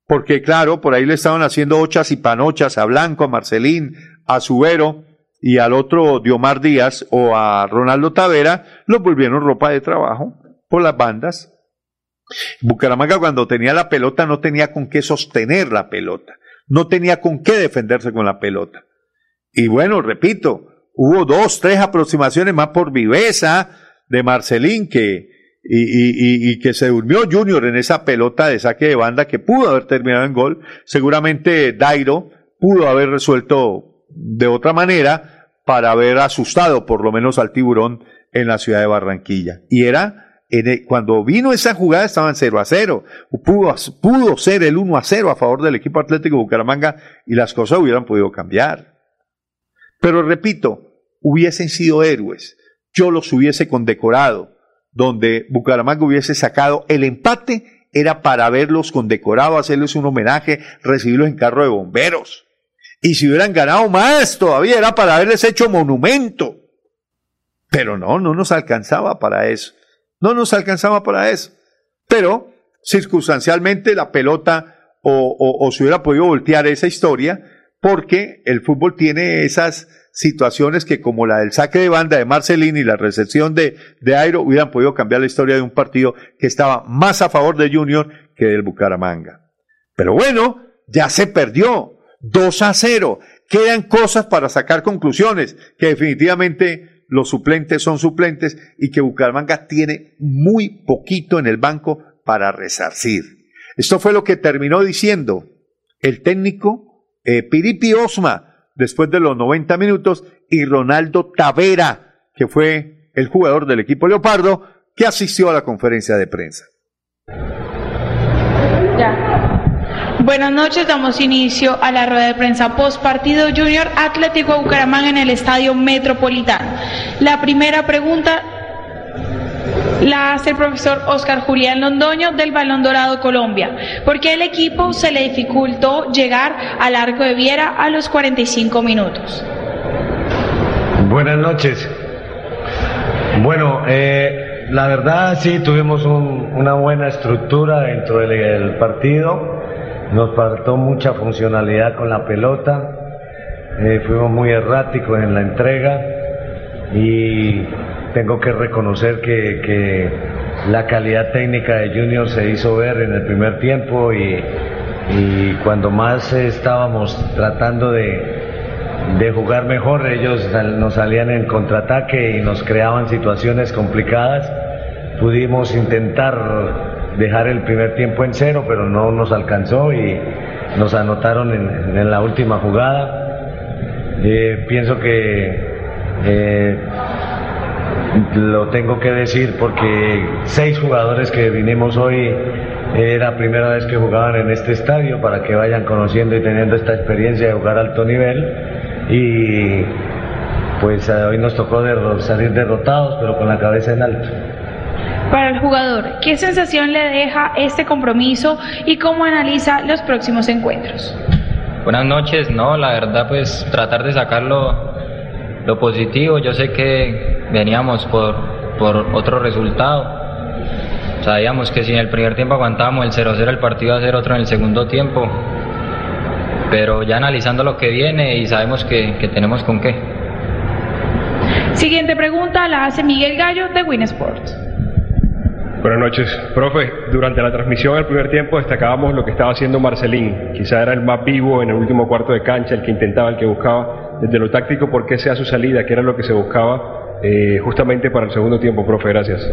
porque claro, por ahí le estaban haciendo ochas y panochas a Blanco, a Marcelín, a Subero y al otro Diomar Díaz o a Ronaldo Tavera, los volvieron ropa de trabajo por las bandas. Bucaramanga cuando tenía la pelota no tenía con qué sostener la pelota, no tenía con qué defenderse con la pelota. Y bueno, repito, hubo dos, tres aproximaciones más por viveza de Marcelín que, y, que se durmió Junior en esa pelota de saque de banda que pudo haber terminado en gol. Seguramente Dairo pudo haber resuelto de otra manera para haber asustado por lo menos al tiburón en la ciudad de Barranquilla. Y era, cuando vino esa jugada estaban 0 a 0. Pudo, pudo ser el 1 a 0 a favor del equipo Atlético Bucaramanga y las cosas hubieran podido cambiar. Pero repito, hubiesen sido héroes, yo los hubiese condecorado, donde Bucaramanga hubiese sacado el empate era para verlos condecorados, hacerles un homenaje, recibirlos en carro de bomberos. Y si hubieran ganado más, todavía era para haberles hecho monumento. Pero no, no nos alcanzaba para eso. No nos alcanzaba para eso. Pero circunstancialmente la pelota o, o, se hubiera podido voltear esa historia porque el fútbol tiene esas situaciones que como la del saque de banda de Marcelín y la recepción de, de Airo hubieran podido cambiar la historia de un partido que estaba más a favor de Junior que del Bucaramanga. Pero bueno, ya se perdió. 2 a 0. Quedan cosas para sacar conclusiones que definitivamente los suplentes son suplentes y que Bucaramanga tiene muy poquito en el banco para resarcir. Esto fue lo que terminó diciendo el técnico eh, Piripi Osma después de los 90 minutos y Ronaldo Tavera, que fue el jugador del equipo Leopardo, que asistió a la conferencia de prensa. Buenas noches, damos inicio a la rueda de prensa post partido Junior Atlético Bucaramanga en el Estadio Metropolitano. La primera pregunta la hace el profesor Oscar Julián Londoño del Balón Dorado Colombia. ¿Por qué el equipo se le dificultó llegar al arco de Viera a los 45 minutos? Buenas noches. Bueno, eh, la verdad sí tuvimos una buena estructura dentro del partido nos faltó mucha funcionalidad con la pelota, eh, fuimos muy erráticos en la entrega y tengo que reconocer que, la calidad técnica de Junior se hizo ver en el primer tiempo y, cuando más estábamos tratando de, de jugar mejor, ellos nos salían en contraataque y nos creaban situaciones complicadas. Pudimos intentar dejar el primer tiempo en cero, pero no nos alcanzó y nos anotaron en, la última jugada. Eh, pienso que eh, lo tengo que decir porque seis jugadores que vinimos hoy era la primera vez que jugaban en este estadio para que vayan conociendo y teniendo esta experiencia de jugar alto nivel. Y pues hoy nos tocó salir derrotados pero con la cabeza en alto. Para el jugador, ¿qué sensación le deja este compromiso y cómo analiza los próximos encuentros? Buenas noches, no, la verdad pues tratar de sacar lo, positivo, yo sé que veníamos por, por otro resultado, sabíamos que si en el primer tiempo aguantábamos el 0-0 el partido a ser otro en el segundo tiempo, pero ya analizando lo que viene y sabemos que, que tenemos con qué. Siguiente pregunta la hace Miguel Gallo de Win Sports. Buenas noches. Profe, durante la transmisión del primer tiempo destacábamos lo que estaba haciendo Marcelín. Quizá era el más vivo en el último cuarto de cancha, el que intentaba, el que buscaba. Desde lo táctico, ¿por qué sea su salida? ¿Qué era lo que se buscaba eh, justamente para el segundo tiempo, profe? Gracias.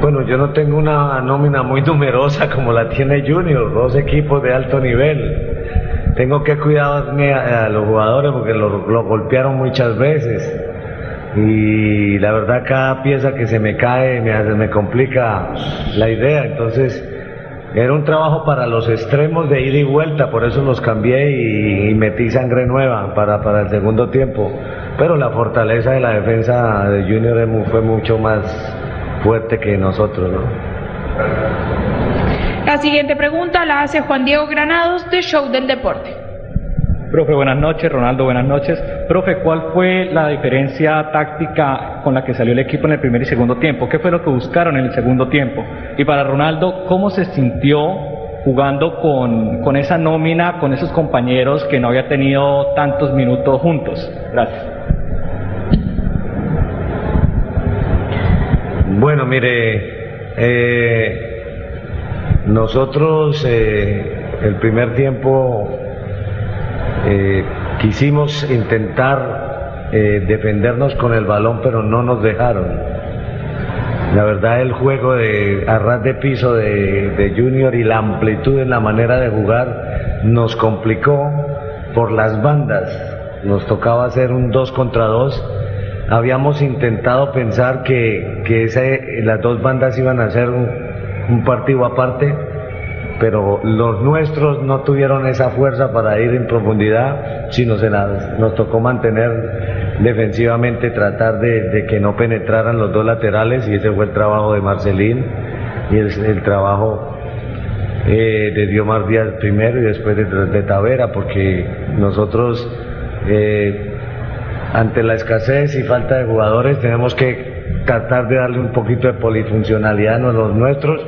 Bueno, yo no tengo una nómina muy numerosa como la tiene Junior, dos equipos de alto nivel. Tengo que cuidarme a, los jugadores porque los lo golpearon muchas veces y la verdad cada pieza que se me cae me, me complica la idea, entonces era un trabajo para los extremos de ida y vuelta, por eso los cambié y, metí sangre nueva para, para, el segundo tiempo, pero la fortaleza de la defensa de Junior fue mucho más fuerte que nosotros. ¿no? La siguiente pregunta la hace Juan Diego Granados de Show del Deporte. Profe, buenas noches. Ronaldo, buenas noches. Profe, ¿cuál fue la diferencia táctica con la que salió el equipo en el primer y segundo tiempo? ¿Qué fue lo que buscaron en el segundo tiempo? Y para Ronaldo, ¿cómo se sintió jugando con, con esa nómina, con esos compañeros que no había tenido tantos minutos juntos? Gracias. Bueno, mire, eh, nosotros eh, el primer tiempo eh, quisimos intentar eh, defendernos con el balón, pero no nos dejaron. La verdad, el juego de arras de piso de, Junior y la amplitud en la manera de jugar nos complicó por las bandas. Nos tocaba hacer un 2 contra 2. Habíamos intentado pensar que, que las dos bandas iban a hacer un partido aparte pero los nuestros no tuvieron esa fuerza para ir en profundidad, sino se nos tocó mantener defensivamente, tratar de, que no penetraran los dos laterales y ese fue el trabajo de Marcelín. y el, el trabajo eh, de Diomar Díaz primero y después de, de Tavera, porque nosotros eh, ante la escasez y falta de jugadores tenemos que tratar de darle un poquito de polifuncionalidad a los nuestros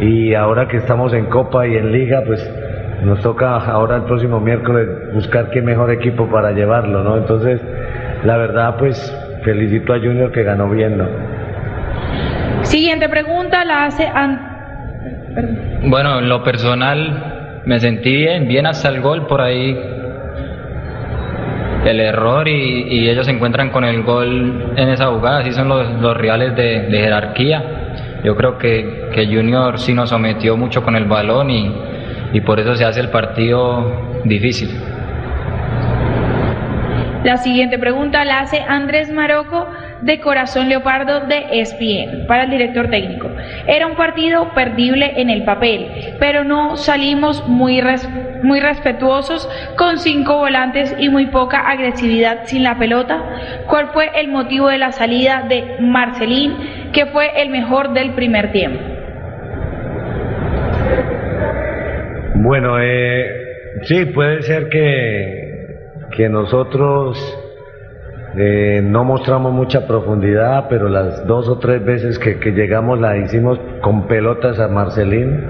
y ahora que estamos en Copa y en Liga, pues nos toca ahora el próximo miércoles buscar qué mejor equipo para llevarlo, ¿no? Entonces, la verdad, pues felicito a Junior que ganó bien, ¿no? Siguiente pregunta la hace An- Bueno, en lo personal me sentí bien, bien hasta el gol por ahí. El error y, y ellos se encuentran con el gol en esa jugada, así son los, los rivales de, de jerarquía. Yo creo que, que Junior sí nos sometió mucho con el balón y, y por eso se hace el partido difícil. La siguiente pregunta la hace Andrés Maroco de Corazón Leopardo de ESPN para el director técnico. Era un partido perdible en el papel, pero no salimos muy, res- muy respetuosos con cinco volantes y muy poca agresividad sin la pelota. ¿Cuál fue el motivo de la salida de Marcelín, que fue el mejor del primer tiempo? Bueno, eh, sí, puede ser que, que nosotros eh, no mostramos mucha profundidad, pero las dos o tres veces que, llegamos la hicimos con pelotas a Marcelín.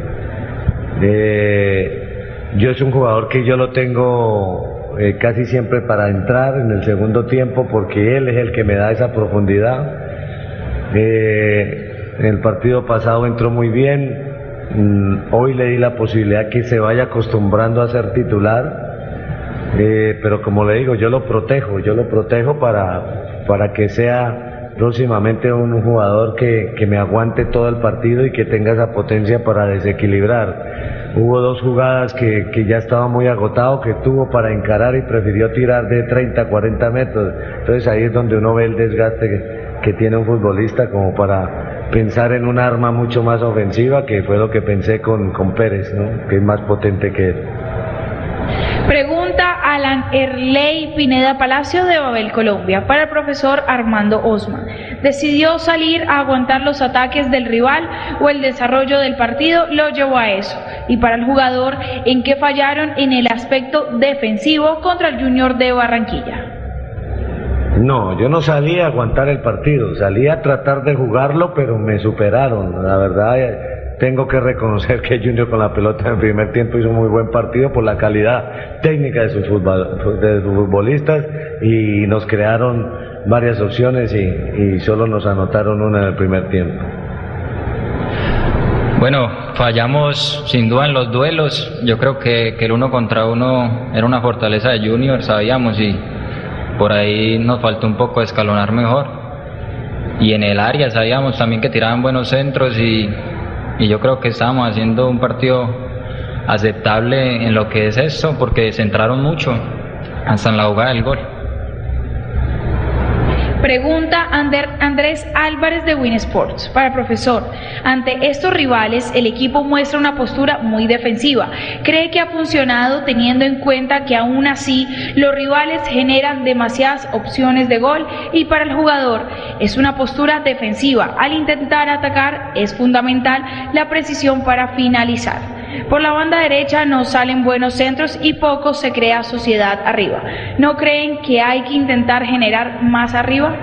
Eh, yo es un jugador que yo lo tengo eh, casi siempre para entrar en el segundo tiempo porque él es el que me da esa profundidad. El partido pasado entró muy bien, Mm, hoy le di la posibilidad que se vaya acostumbrando a ser titular, eh, pero como le digo, yo lo protejo, yo lo protejo para, para que sea próximamente un jugador que, que me aguante todo el partido y que tenga esa potencia para desequilibrar. Hubo dos jugadas que, que ya estaba muy agotado, que tuvo para encarar y prefirió tirar de 30 a 40 metros. Entonces ahí es donde uno ve el desgaste que, que tiene un futbolista como para pensar en un arma mucho más ofensiva, que fue lo que pensé con, con Pérez, ¿no? que es más potente que él. Pregunta Alan Erley Pineda Palacio de Babel, Colombia, para el profesor Armando Osman. ¿Decidió salir a aguantar los ataques del rival o el desarrollo del partido lo llevó a eso? Y para el jugador, ¿en qué fallaron en el aspecto defensivo contra el Junior de Barranquilla? No, yo no salí a aguantar el partido, salí a tratar de jugarlo, pero me superaron. La verdad, tengo que reconocer que Junior con la pelota en primer tiempo hizo un muy buen partido por la calidad técnica de sus, futbolistas y nos crearon varias opciones y, y solo nos anotaron una en el primer tiempo. Bueno, fallamos sin duda en los duelos. Yo creo que, que el uno contra uno era una fortaleza de Junior, sabíamos, y por ahí nos faltó un poco escalonar mejor. Y en el área sabíamos también que tiraban buenos centros y, y yo creo que estábamos haciendo un partido aceptable en lo que es esto, porque se centraron mucho hasta en la jugada del gol. Pregunta Ander- Andrés Álvarez de Win Sports para profesor. Ante estos rivales, el equipo muestra una postura muy defensiva. ¿Cree que ha funcionado teniendo en cuenta que aún así los rivales generan demasiadas opciones de gol y para el jugador es una postura defensiva? Al intentar atacar es fundamental la precisión para finalizar. Por la banda derecha no salen buenos centros y poco se crea sociedad arriba. ¿No creen que hay que intentar generar más arriba?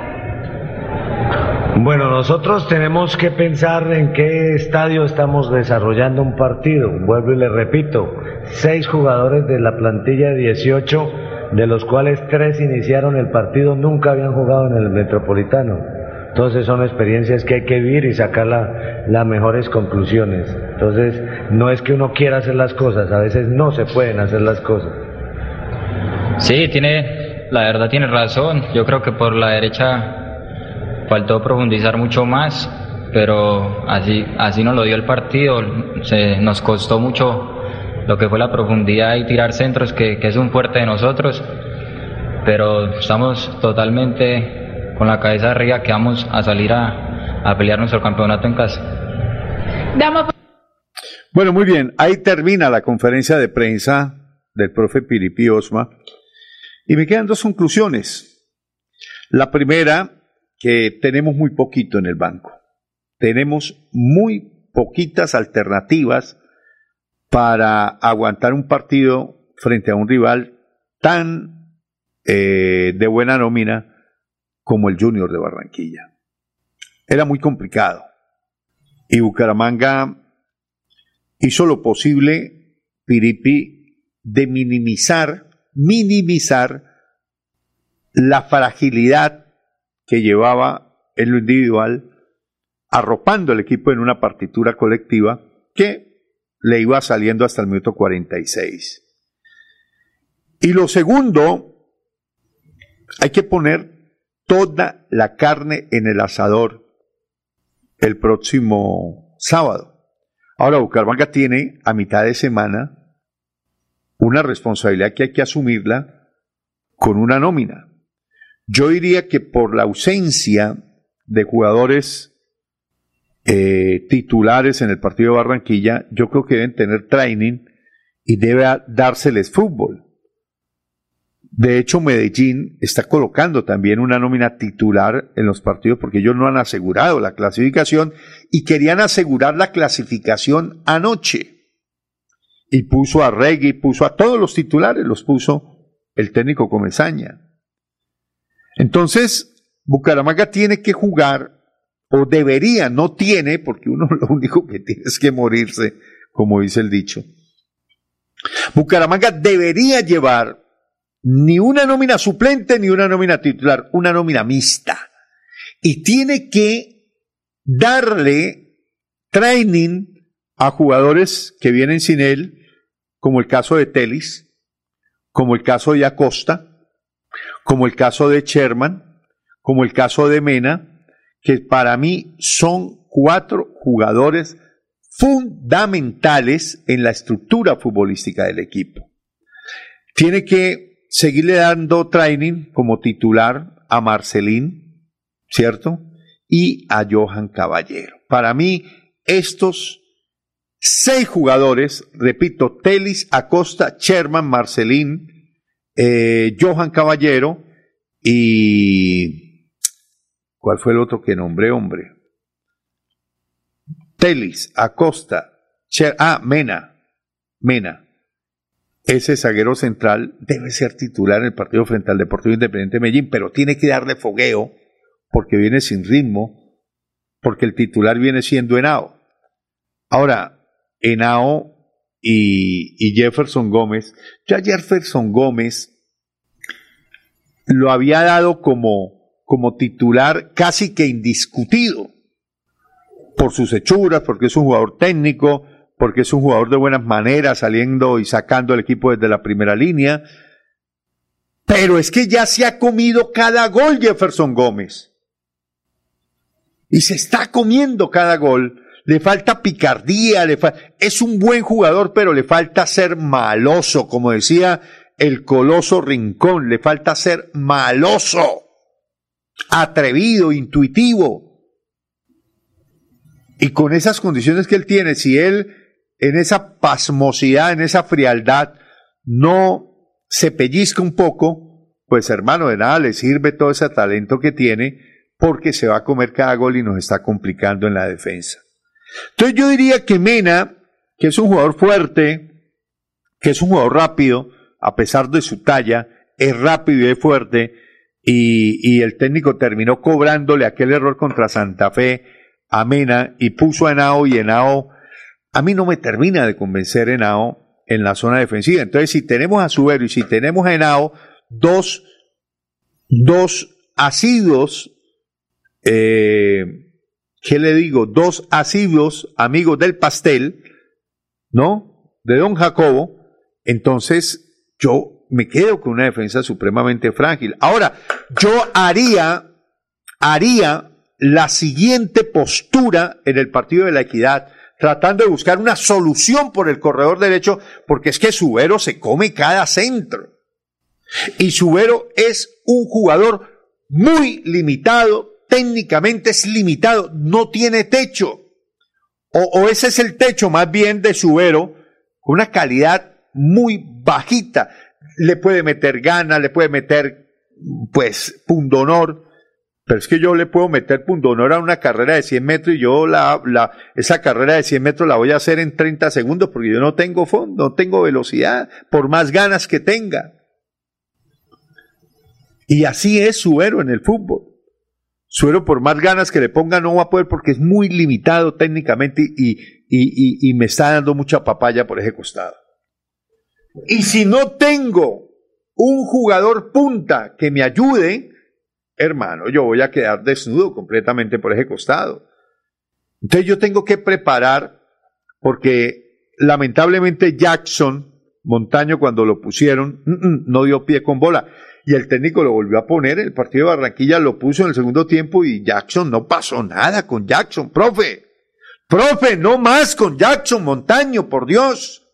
Bueno, nosotros tenemos que pensar en qué estadio estamos desarrollando un partido. Vuelvo y le repito, seis jugadores de la plantilla de 18, de los cuales tres iniciaron el partido, nunca habían jugado en el Metropolitano. Entonces son experiencias que hay que vivir y sacar la- las mejores conclusiones. Entonces no es que uno quiera hacer las cosas, a veces no se pueden hacer las cosas. Sí, tiene, la verdad tiene razón. Yo creo que por la derecha faltó profundizar mucho más, pero así, así nos lo dio el partido. Se, nos costó mucho lo que fue la profundidad y tirar centros, que, que es un fuerte de nosotros, pero estamos totalmente con la cabeza arriba que vamos a salir a, a pelear nuestro campeonato en casa. Damos Bueno, muy bien. Ahí termina la conferencia de prensa del profe Piripi Osma. Y me quedan dos conclusiones. La primera, que tenemos muy poquito en el banco. Tenemos muy poquitas alternativas para aguantar un partido frente a un rival tan eh, de buena nómina como el Junior de Barranquilla. Era muy complicado. Y Bucaramanga hizo lo posible, Piripi, de minimizar, minimizar la fragilidad que llevaba en lo individual, arropando el equipo en una partitura colectiva que le iba saliendo hasta el minuto 46. Y lo segundo, hay que poner toda la carne en el asador el próximo sábado. Ahora, Bucaramanga tiene a mitad de semana una responsabilidad que hay que asumirla con una nómina. Yo diría que por la ausencia de jugadores eh, titulares en el partido de Barranquilla, yo creo que deben tener training y debe dárseles fútbol. De hecho, Medellín está colocando también una nómina titular en los partidos porque ellos no han asegurado la clasificación y querían asegurar la clasificación anoche. Y puso a Regui, puso a todos los titulares, los puso el técnico Comesaña. Entonces, Bucaramanga tiene que jugar, o debería, no tiene, porque uno lo único que tiene es que morirse, como dice el dicho. Bucaramanga debería llevar ni una nómina suplente ni una nómina titular, una nómina mixta. Y tiene que darle training a jugadores que vienen sin él, como el caso de Telis, como el caso de Acosta, como el caso de Sherman, como el caso de Mena, que para mí son cuatro jugadores fundamentales en la estructura futbolística del equipo. Tiene que seguirle dando training como titular a Marcelín, ¿cierto? Y a Johan Caballero. Para mí, estos seis jugadores, repito, Telis, Acosta, Sherman, Marcelín, eh, Johan Caballero y... ¿Cuál fue el otro que nombré, hombre? Telis, Acosta, ah, Mena, Mena ese zaguero central debe ser titular en el partido frente al Deportivo Independiente de Medellín, pero tiene que darle fogueo porque viene sin ritmo, porque el titular viene siendo Henao. Ahora, Henao y, Jefferson Gómez, ya Jefferson Gómez lo había dado como, como titular casi que indiscutido por sus hechuras, porque es un jugador técnico, porque es un jugador de buenas maneras, saliendo y sacando el equipo desde la primera línea. Pero es que ya se ha comido cada gol Jefferson Gómez. Y se está comiendo cada gol. Le falta picardía, le es un buen jugador, pero le falta ser maloso, como decía el coloso Rincón, le falta ser maloso, atrevido, intuitivo. Y con esas condiciones que él tiene, si él en esa pasmosidad, en esa frialdad, no se pellizca un poco, pues hermano, de nada le sirve todo ese talento que tiene, porque se va a comer cada gol y nos está complicando en la defensa. Entonces yo diría que Mena, que es un jugador fuerte, que es un jugador rápido, a pesar de su talla, es rápido y es fuerte, y, el técnico terminó cobrándole aquel error contra Santa Fe a Mena y puso a Enao y Enao a mí no me termina de convencer Henao en la zona defensiva. Entonces, si tenemos a Subero y si tenemos a Henao, dos, dos asiduos, eh, ¿qué le digo? Dos asiduos amigos del pastel, ¿no? De don Jacobo, entonces yo me quedo con una defensa supremamente frágil. Ahora, yo haría, haría la siguiente postura en el partido de la equidad tratando de buscar una solución por el corredor derecho, porque es que Subero se come cada centro. Y Subero es un jugador muy limitado, técnicamente es limitado, no tiene techo. O, ese es el techo más bien de Subero, con una calidad muy bajita. Le puede meter gana, le puede meter, pues, pundonor, Pero es que yo le puedo meter punto honor a una carrera de 100 metros y yo la, esa carrera de 100 metros la voy a hacer en 30 segundos porque yo no tengo fondo, no tengo velocidad, por más ganas que tenga. Y así es su héroe en el fútbol. Su héroe, por más ganas que le ponga, no va a poder porque es muy limitado técnicamente y, y, y, y me está dando mucha papaya por ese costado. Y si no tengo un jugador punta que me ayude, hermano, yo voy a quedar desnudo completamente por ese costado. Entonces yo tengo que preparar, porque lamentablemente Jackson, Montaño, cuando lo pusieron, no dio pie con bola. Y el técnico lo volvió a poner, el partido de Barranquilla lo puso en el segundo tiempo y Jackson no pasó nada con Jackson, profe. Profe, no más con Jackson Montaño, por Dios.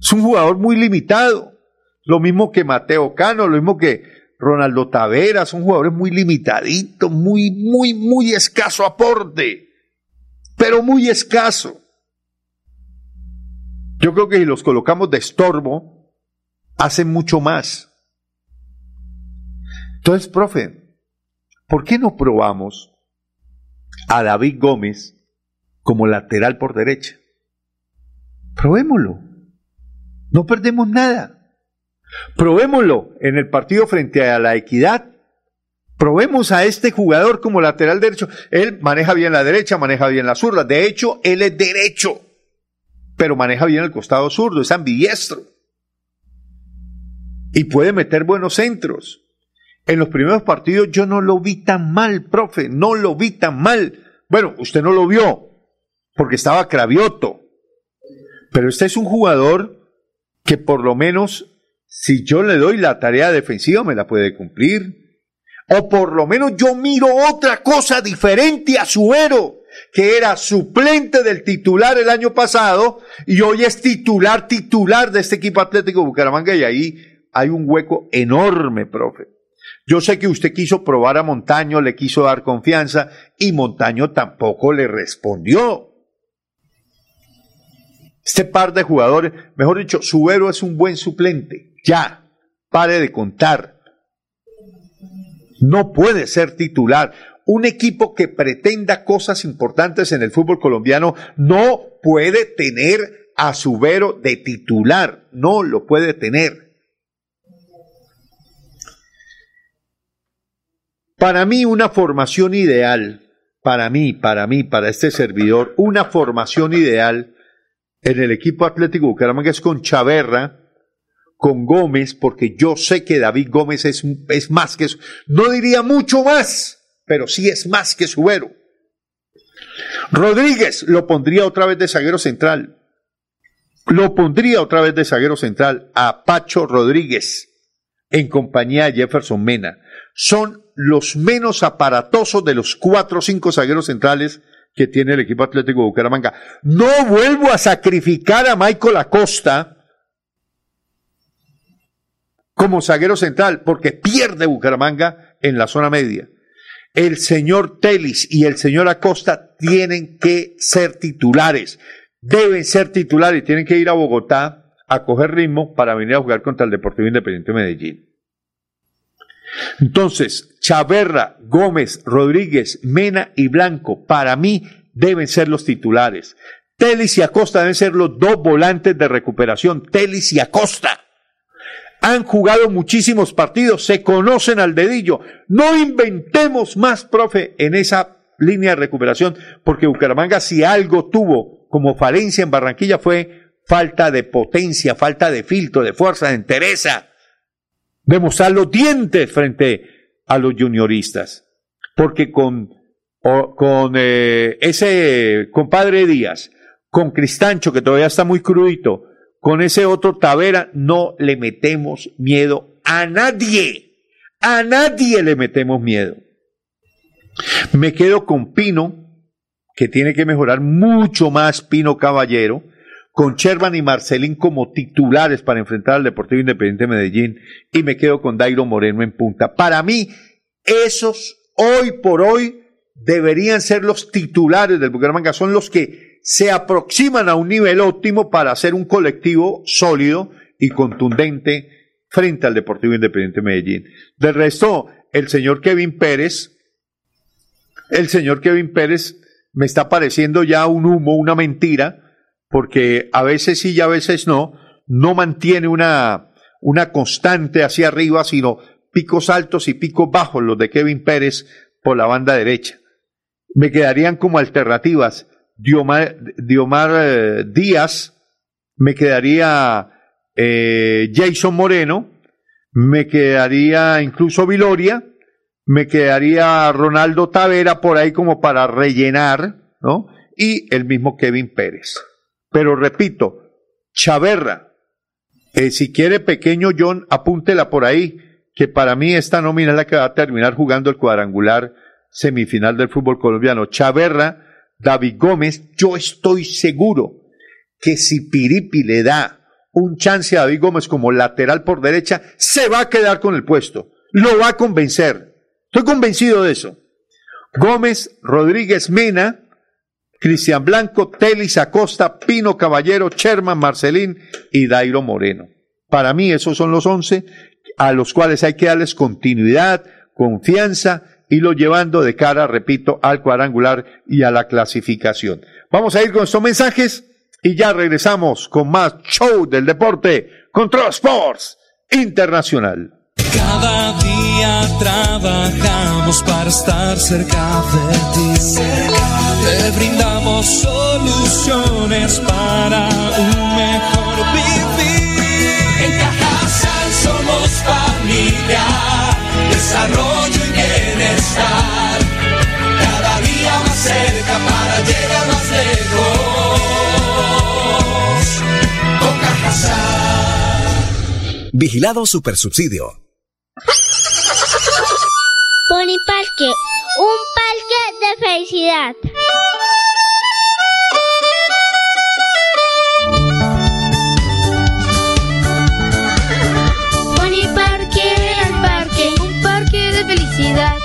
Es un jugador muy limitado. Lo mismo que Mateo Cano, lo mismo que Ronaldo Tavera, son jugadores muy limitaditos, muy, muy, muy escaso aporte, pero muy escaso. Yo creo que si los colocamos de estorbo, hacen mucho más. Entonces, profe, ¿por qué no probamos a David Gómez como lateral por derecha? Probémoslo. No perdemos nada. Probémoslo en el partido frente a la equidad. Probemos a este jugador como lateral derecho. Él maneja bien la derecha, maneja bien la zurda. De hecho, él es derecho, pero maneja bien el costado zurdo, es ambidiestro. Y puede meter buenos centros. En los primeros partidos yo no lo vi tan mal, profe, no lo vi tan mal. Bueno, usted no lo vio, porque estaba Cravioto. Pero este es un jugador que por lo menos si yo le doy la tarea defensiva, me la puede cumplir. O por lo menos yo miro otra cosa diferente a Suero, que era suplente del titular el año pasado y hoy es titular, titular de este equipo Atlético Bucaramanga y ahí hay un hueco enorme, profe. Yo sé que usted quiso probar a Montaño, le quiso dar confianza y Montaño tampoco le respondió. Este par de jugadores, mejor dicho, Subero es un buen suplente. Ya, pare de contar. No puede ser titular. Un equipo que pretenda cosas importantes en el fútbol colombiano no puede tener a Subero de titular. No lo puede tener. Para mí una formación ideal, para mí, para mí, para este servidor, una formación ideal en el equipo Atlético Bucaramanga es con Chaverra, con Gómez, porque yo sé que David Gómez es, es más que no diría mucho más, pero sí es más que Subero. Rodríguez lo pondría otra vez de zaguero central. Lo pondría otra vez de zaguero central a Pacho Rodríguez en compañía de Jefferson Mena. Son los menos aparatosos de los cuatro o cinco zagueros centrales que tiene el equipo Atlético de Bucaramanga. No vuelvo a sacrificar a Michael Acosta como zaguero central porque pierde Bucaramanga en la zona media. El señor Telis y el señor Acosta tienen que ser titulares. Deben ser titulares. Tienen que ir a Bogotá a coger ritmo para venir a jugar contra el Deportivo Independiente de Medellín. Entonces, Chaverra, Gómez, Rodríguez, Mena y Blanco, para mí deben ser los titulares. Telis y Acosta deben ser los dos volantes de recuperación. Telis y Acosta. Han jugado muchísimos partidos, se conocen al dedillo. No inventemos más, profe, en esa línea de recuperación, porque Bucaramanga si algo tuvo como falencia en Barranquilla fue falta de potencia, falta de filtro, de fuerza, de entereza demostrar los dientes frente a los junioristas. Porque con, con eh, ese compadre Díaz, con Cristancho, que todavía está muy crudito, con ese otro Tavera, no le metemos miedo a nadie. A nadie le metemos miedo. Me quedo con Pino, que tiene que mejorar mucho más Pino Caballero, con Sherman y Marcelín como titulares para enfrentar al Deportivo Independiente de Medellín y me quedo con Dairo Moreno en punta. Para mí, esos hoy por hoy deberían ser los titulares del Bucaramanga, son los que se aproximan a un nivel óptimo para hacer un colectivo sólido y contundente frente al Deportivo Independiente de Medellín. Del resto, el señor Kevin Pérez, el señor Kevin Pérez me está pareciendo ya un humo, una mentira, porque a veces sí y a veces no, no mantiene una, una constante hacia arriba, sino picos altos y picos bajos los de Kevin Pérez por la banda derecha. Me quedarían como alternativas Diomar, eh, Díaz, me quedaría eh, Jason Moreno, me quedaría incluso Viloria, me quedaría Ronaldo Tavera por ahí como para rellenar, ¿no? Y el mismo Kevin Pérez. Pero repito, Chaverra, eh, si quiere pequeño John, apúntela por ahí, que para mí esta nómina es la que va a terminar jugando el cuadrangular semifinal del fútbol colombiano. Chaverra, David Gómez, yo estoy seguro que si Piripi le da un chance a David Gómez como lateral por derecha, se va a quedar con el puesto. Lo va a convencer. Estoy convencido de eso. Gómez, Rodríguez Mena, Cristian Blanco, Telis Acosta, Pino Caballero, Sherman Marcelín y Dairo Moreno. Para mí esos son los once a los cuales hay que darles continuidad, confianza y lo llevando de cara, repito, al cuadrangular y a la clasificación. Vamos a ir con estos mensajes y ya regresamos con más show del deporte Control Sports Internacional. Cada día trabajamos para estar cerca de ti. Te brindamos soluciones para un mejor vivir. En Cajasal somos familia, desarrollo y bienestar. Cada día más cerca para llegar más lejos. Cajasal. Vigilado Supersubsidio. Parque, un parque de felicidad. Parque, el parque, un parque de felicidad.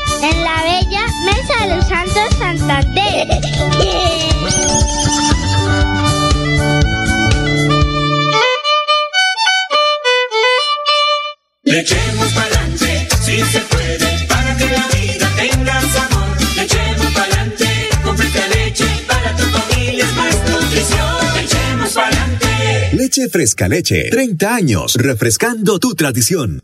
Echemos pa'lante, si se puede, para que la vida tenga sabor. Echemos pa'lante, con fresca leche, para tu familia es más nutrición. Echemos pa'lante. Leche Fresca Leche. 30 años refrescando tu tradición.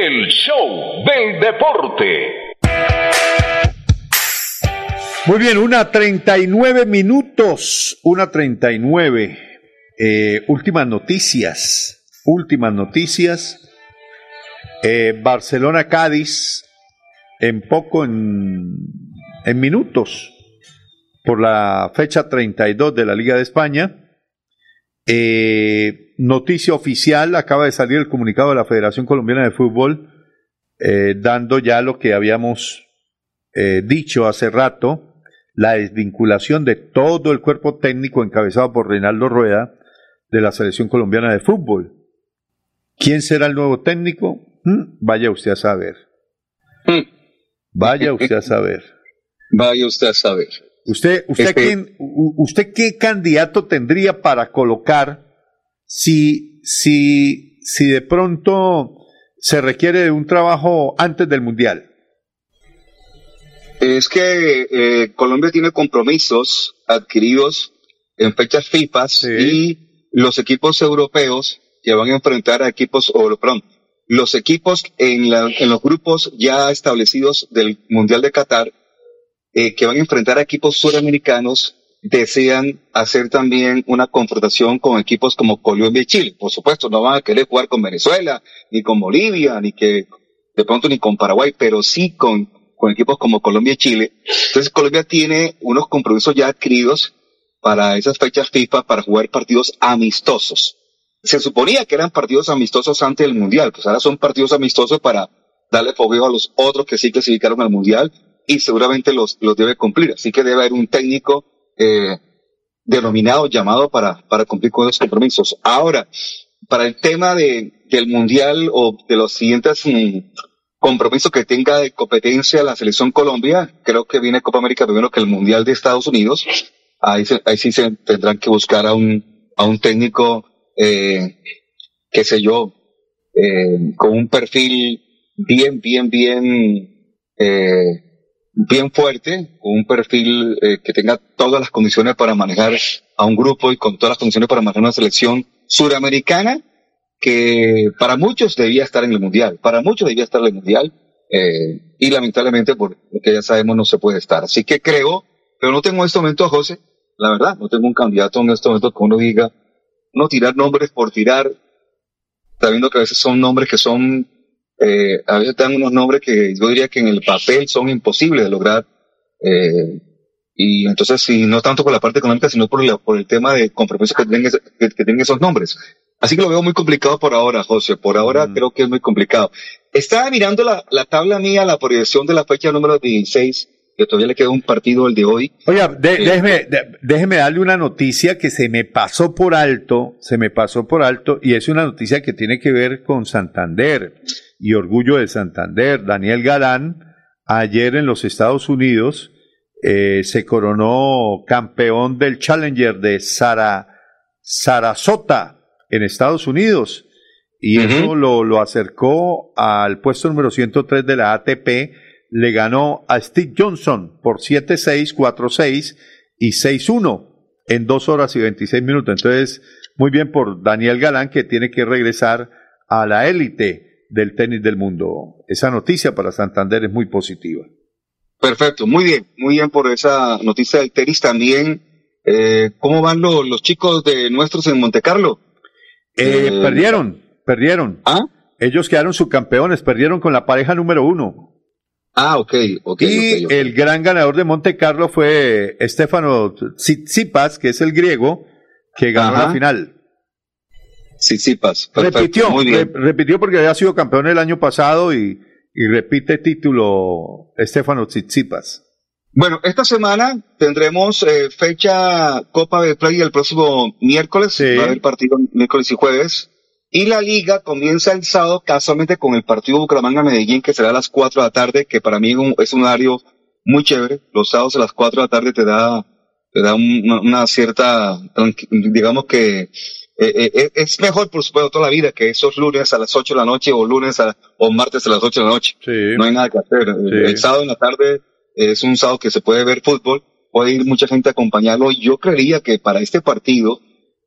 El show del deporte. Muy bien, una 39 minutos, una 39. Eh, últimas noticias, últimas noticias. Eh, Barcelona-Cádiz en poco, en, en minutos, por la fecha 32 de la Liga de España. Eh, noticia oficial, acaba de salir el comunicado de la Federación Colombiana de Fútbol, eh, dando ya lo que habíamos eh, dicho hace rato, la desvinculación de todo el cuerpo técnico encabezado por Reinaldo Rueda de la Selección Colombiana de Fútbol. ¿Quién será el nuevo técnico? Mm, Vaya usted a saber. Vaya usted a saber. Vaya usted a saber. ¿Usted, usted, Este- quién- usted qué candidato tendría para colocar si, si, si de pronto se requiere de un trabajo antes del Mundial? Es que eh, Colombia tiene compromisos adquiridos en fechas FIFA y los equipos europeos que van a enfrentar a equipos, o perdón, los equipos en, la- en los grupos ya establecidos del Mundial de Qatar eh, que van a enfrentar a equipos suramericanos desean hacer también una confrontación con equipos como Colombia y Chile. Por supuesto, no van a querer jugar con Venezuela, ni con Bolivia, ni que de pronto ni con Paraguay, pero sí con, con equipos como Colombia y Chile. Entonces Colombia tiene unos compromisos ya adquiridos para esas fechas FIFA para jugar partidos amistosos. Se suponía que eran partidos amistosos antes del Mundial, pues ahora son partidos amistosos para darle fogueo a los otros que sí clasificaron al Mundial y seguramente los, los debe cumplir. Así que debe haber un técnico eh, denominado, llamado para, para cumplir con los compromisos. Ahora, para el tema de, del Mundial o de los siguientes mm, compromisos que tenga de competencia la selección Colombia, creo que viene Copa América primero que el Mundial de Estados Unidos. Ahí, se- ahí sí se tendrán que buscar a un, a un técnico, eh, qué sé yo, eh, con un perfil bien, bien, bien, eh, bien fuerte, con un perfil eh, que tenga todas las condiciones para manejar a un grupo y con todas las condiciones para manejar una selección suramericana que para muchos debía estar en el mundial, para muchos debía estar en el mundial eh, y lamentablemente por lo que ya sabemos no se puede estar. Así que creo, pero no tengo en este momento José, la verdad, no tengo un candidato en este momento que uno diga, no tirar nombres por tirar, sabiendo que a veces son nombres que son eh, a veces dan unos nombres que yo diría que en el papel son imposibles de lograr. eh, y entonces, si no tanto por la parte económica, sino por, la- por el tema de compromisos que ese- que, que tengan esos nombres. Así que lo veo muy complicado por ahora, José. Por ahora creo que es muy complicado. Estaba mirando la, la tabla mía, la proyección de la fecha número 16, que todavía le queda un partido, el de hoy. Oiga, de- déjeme, de- déjeme darle una noticia que se me pasó por alto, se me pasó por alto, y es una noticia que tiene que ver con Santander y Orgullo de Santander. Daniel Galán, ayer en los Estados Unidos, eh, se coronó campeón del Challenger de Sara, Sarasota en Estados Unidos. Y eso lo, lo acercó al puesto número 103 de la ATP. Le ganó a Steve Johnson por 7-6, 4-6 y 6-1 en 2 horas y 26 minutos. Entonces, muy bien por Daniel Galán que tiene que regresar a la élite del tenis del mundo. Esa noticia para Santander es muy positiva. Perfecto, muy bien, muy bien por esa noticia del tenis también. Eh, ¿Cómo van los, los chicos de nuestros en Monte Carlo? Eh, Eh, perdieron, perdieron. Ellos quedaron subcampeones, perdieron con la pareja número uno. Ah, ok, ok. y el gran ganador de Monte Carlo fue Estefano Tsitsipas, que es el griego, que ganó Ajá. la final. Tsitsipas, perfecto, repitió, muy bien. re- repitió porque había sido campeón el año pasado y, y repite título Estefano Tsitsipas. Bueno, esta semana tendremos eh, fecha Copa de Play el próximo miércoles. Va a haber partido miércoles y jueves. Y la liga comienza el sábado casualmente con el partido Bucaramanga-Medellín que será a las 4 de la tarde, que para mí es un, es un horario muy chévere. Los sábados a las 4 de la tarde te da, te da un- una, una cierta, digamos que eh, eh, eh, es mejor, por supuesto, toda la vida que esos lunes a las 8 de la noche o lunes a, o martes a las 8 de la noche. No hay nada que hacer. El sábado en la tarde es un sábado que se puede ver fútbol, puede ir mucha gente a acompañarlo. y Yo creería que para este partido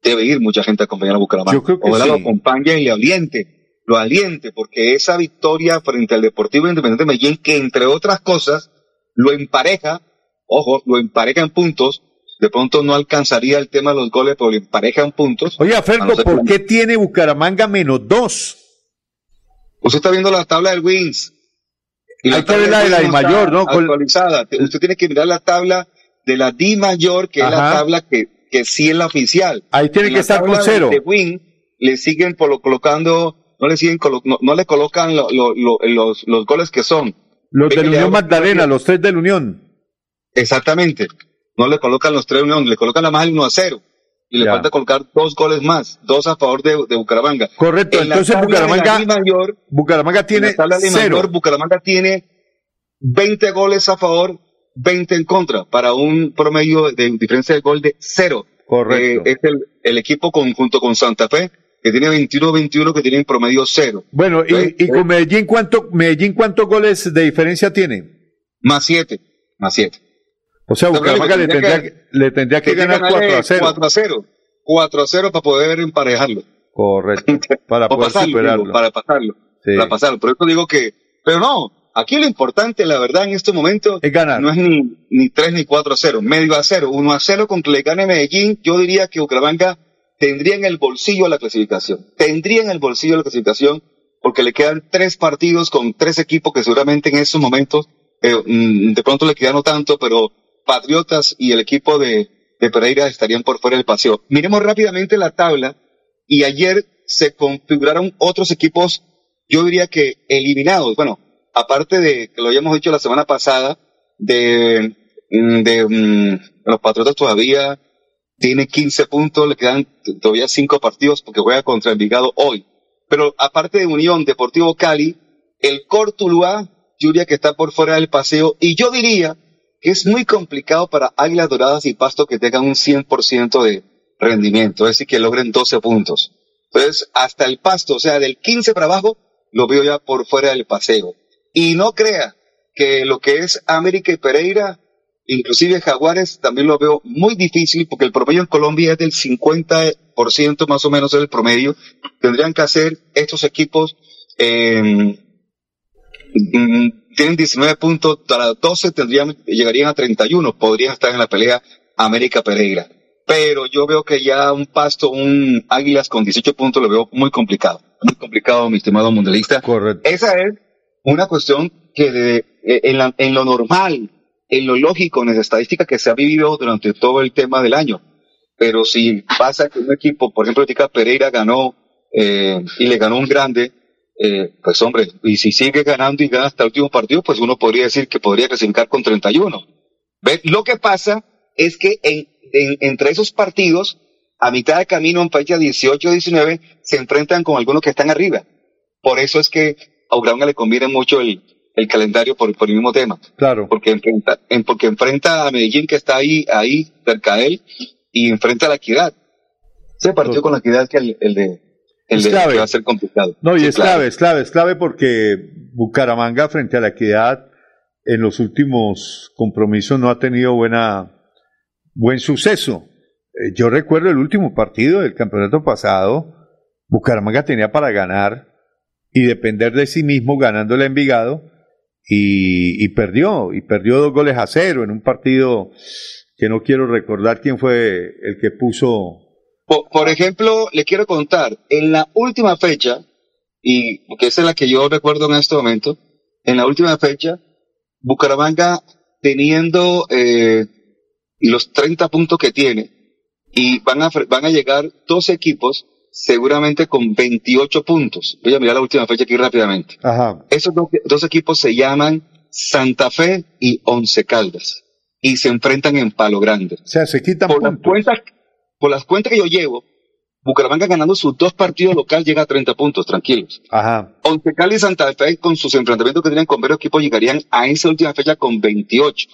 debe ir mucha gente a acompañar a Bucaramanga. Yo creo que Ojalá sí. lo acompañe y le aliente, lo aliente, porque esa victoria frente al Deportivo Independiente de Medellín, que entre otras cosas, lo empareja, ojo, lo empareja en puntos, de pronto no alcanzaría el tema de los goles, pero lo empareja en puntos. A Fergo, no ¿por qué tiene Bucaramanga menos dos? Usted está viendo la tabla del Wins. Y Hay que ver la de la Wins I está mayor, ¿no? Actualizada. Te- Usted tiene que mirar la tabla de la D mayor, que es la tabla que, que sí es la oficial. Ahí tiene En que la estar con de- cero. De Win le siguen colo- colocando, no le siguen colo- no, no le colocan lo- lo- lo- los, los goles que son. Los Ve de la Unión Magdalena, los tres de la Unión. Exactamente. No le colocan los tres Unión, le colocan nada más el 1 a 0. Y le Ya. falta colocar dos goles más, dos a favor de, de Bucaramanga. Correcto, En la entonces de la Bucaramanga, mayor, Bucaramanga en tiene la tabla de cero. mayor, Bucaramanga tiene 20 goles a favor, 20 en contra, para un promedio de diferencia de gol de cero. Correcto. Eh, es el, el equipo con, junto con Santa Fe, que tiene 21-21, que tiene en promedio cero. Bueno, y, y con Medellín, ¿cuánto, Medellín, ¿cuántos goles de diferencia tiene? Más 7, más 7. O sea, Bucaramanga le tendría que, le tendría que ganar ganarle 4 a 0. 4 a 0. 4 a 0 para poder emparejarlo. Correcto. Para poder pasarlo, superarlo. digo, para pasarlo. Sí. Para pasarlo. Por eso digo que, pero no, aquí lo importante, la verdad, en este momento, Es ganar. no es ni, ni 3 ni 4 a 0, medio a 0, 1 a 0 con que le gane Medellín, yo diría que Bucaramanga tendría en el bolsillo la clasificación. Tendría en el bolsillo la clasificación porque le quedan tres partidos con tres equipos que seguramente en estos momentos, eh, mm, de pronto le quedan no tanto, pero Patriotas y el equipo de, de Pereira estarían por fuera del paseo. Miremos rápidamente la tabla y ayer se configuraron otros equipos, yo diría que eliminados. Bueno, aparte de que lo habíamos dicho la semana pasada, de, mm, de mm, los Patriotas todavía tiene 15 puntos, le quedan todavía 5 partidos porque juega contra Envigado hoy. Pero aparte de Unión Deportivo Cali, el Cortuluá, diría que está por fuera del paseo y yo diría que es muy complicado para Águilas Doradas y Pasto que tengan un 100% de rendimiento, es decir, que logren 12 puntos. Entonces, hasta el Pasto, o sea, del 15 para abajo, lo veo ya por fuera del paseo. Y no crea que lo que es América y Pereira, inclusive Jaguares, también lo veo muy difícil porque el promedio en Colombia es del 50% más o menos es el promedio. Tendrían que hacer estos equipos, eh, mm, tienen 19 puntos, para 12 tendrían, llegarían a 31, podrían estar en la pelea América Pereira. Pero yo veo que ya un pasto, un Águilas con 18 puntos lo veo muy complicado. Muy complicado, mi estimado mundialista. Correcto. Esa es una cuestión que de- eh, en, la- en lo normal, en lo lógico, en las estadísticas que se ha vivido durante todo el tema del año. Pero si pasa que un equipo, por ejemplo, Tica Pereira ganó eh, y le ganó un grande, eh, pues hombre, y si sigue ganando y gana hasta el último partido, pues uno podría decir que podría clasificar con 31. ¿Ve? Lo que pasa es que en, en- entre esos partidos, a mitad de camino, en fecha 18-19, se enfrentan con algunos que están arriba. Por eso es que a Bucaramanga le conviene mucho el, el calendario por, por el mismo tema. Claro. Porque enfrenta, en, porque enfrenta a Medellín, que está ahí, ahí, cerca de él, y enfrenta a la Equidad. Ese partido con la Equidad que el, el de, el Es de clave. que va a ser complicado. No, y Sí, es claro. clave, es clave, es clave porque Bucaramanga frente a la equidad en los últimos compromisos no ha tenido buena, buen suceso. Eh, yo recuerdo el último partido del campeonato pasado, Bucaramanga tenía para ganar y depender de sí mismo ganándole a Envigado y, perdió, y perdió dos goles a cero en un partido que no quiero recordar quién fue el que puso Por, por ejemplo, le quiero contar, en la última fecha, y esa es la que yo recuerdo en este momento, en la última fecha, Bucaramanga teniendo eh, los 30 puntos que tiene, y van a, van a llegar dos equipos seguramente con 28 puntos. Voy a mirar la última fecha aquí rápidamente. Ajá. Esos dos, dos equipos se llaman Santa Fe y Once Caldas, y se enfrentan en Palo Grande. O sea, se quitan por las cuentas, por las cuentas que yo llevo, Bucaramanga ganando sus dos partidos local llega a 30 puntos, tranquilos. Ajá. Once Cali y Santa Fe con sus enfrentamientos que tienen con varios equipos llegarían a esa última fecha con 28.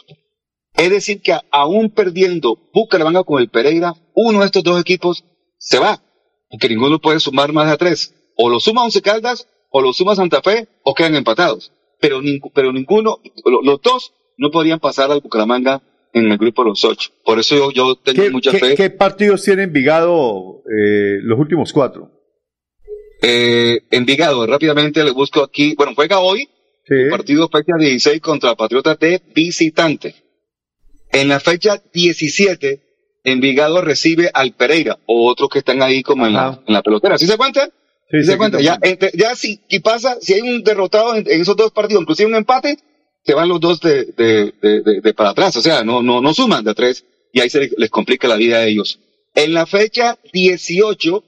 Es decir que aún perdiendo Bucaramanga con el Pereira, uno de estos dos equipos se va. Porque ninguno puede sumar más de a tres. O lo suma Once Caldas, o lo suma Santa Fe, o quedan empatados. Pero, pero ninguno, lo- los dos no podrían pasar al Bucaramanga en el grupo de los ocho. Por eso yo, yo tengo ¿Qué, mucha qué- fe. qué partidos tiene Envigado eh, los últimos cuatro? Eh, Envigado, rápidamente le busco aquí. Bueno, juega hoy. El partido fecha 16 contra Patriotas de visitante. En la fecha 17, Envigado recibe al Pereira, o otros que están ahí como en la, en la pelotera. ¿Sí se cuenta? Sí, ¿Sí sí, se cuenta? sí. Ya, entre- ya si y pasa, si hay un derrotado en, en esos dos partidos, inclusive un empate, se van los dos de, de, de- de- de para atrás. O sea, no, no, no suman de tres y ahí se les, les complica la vida a ellos. En la fecha 18,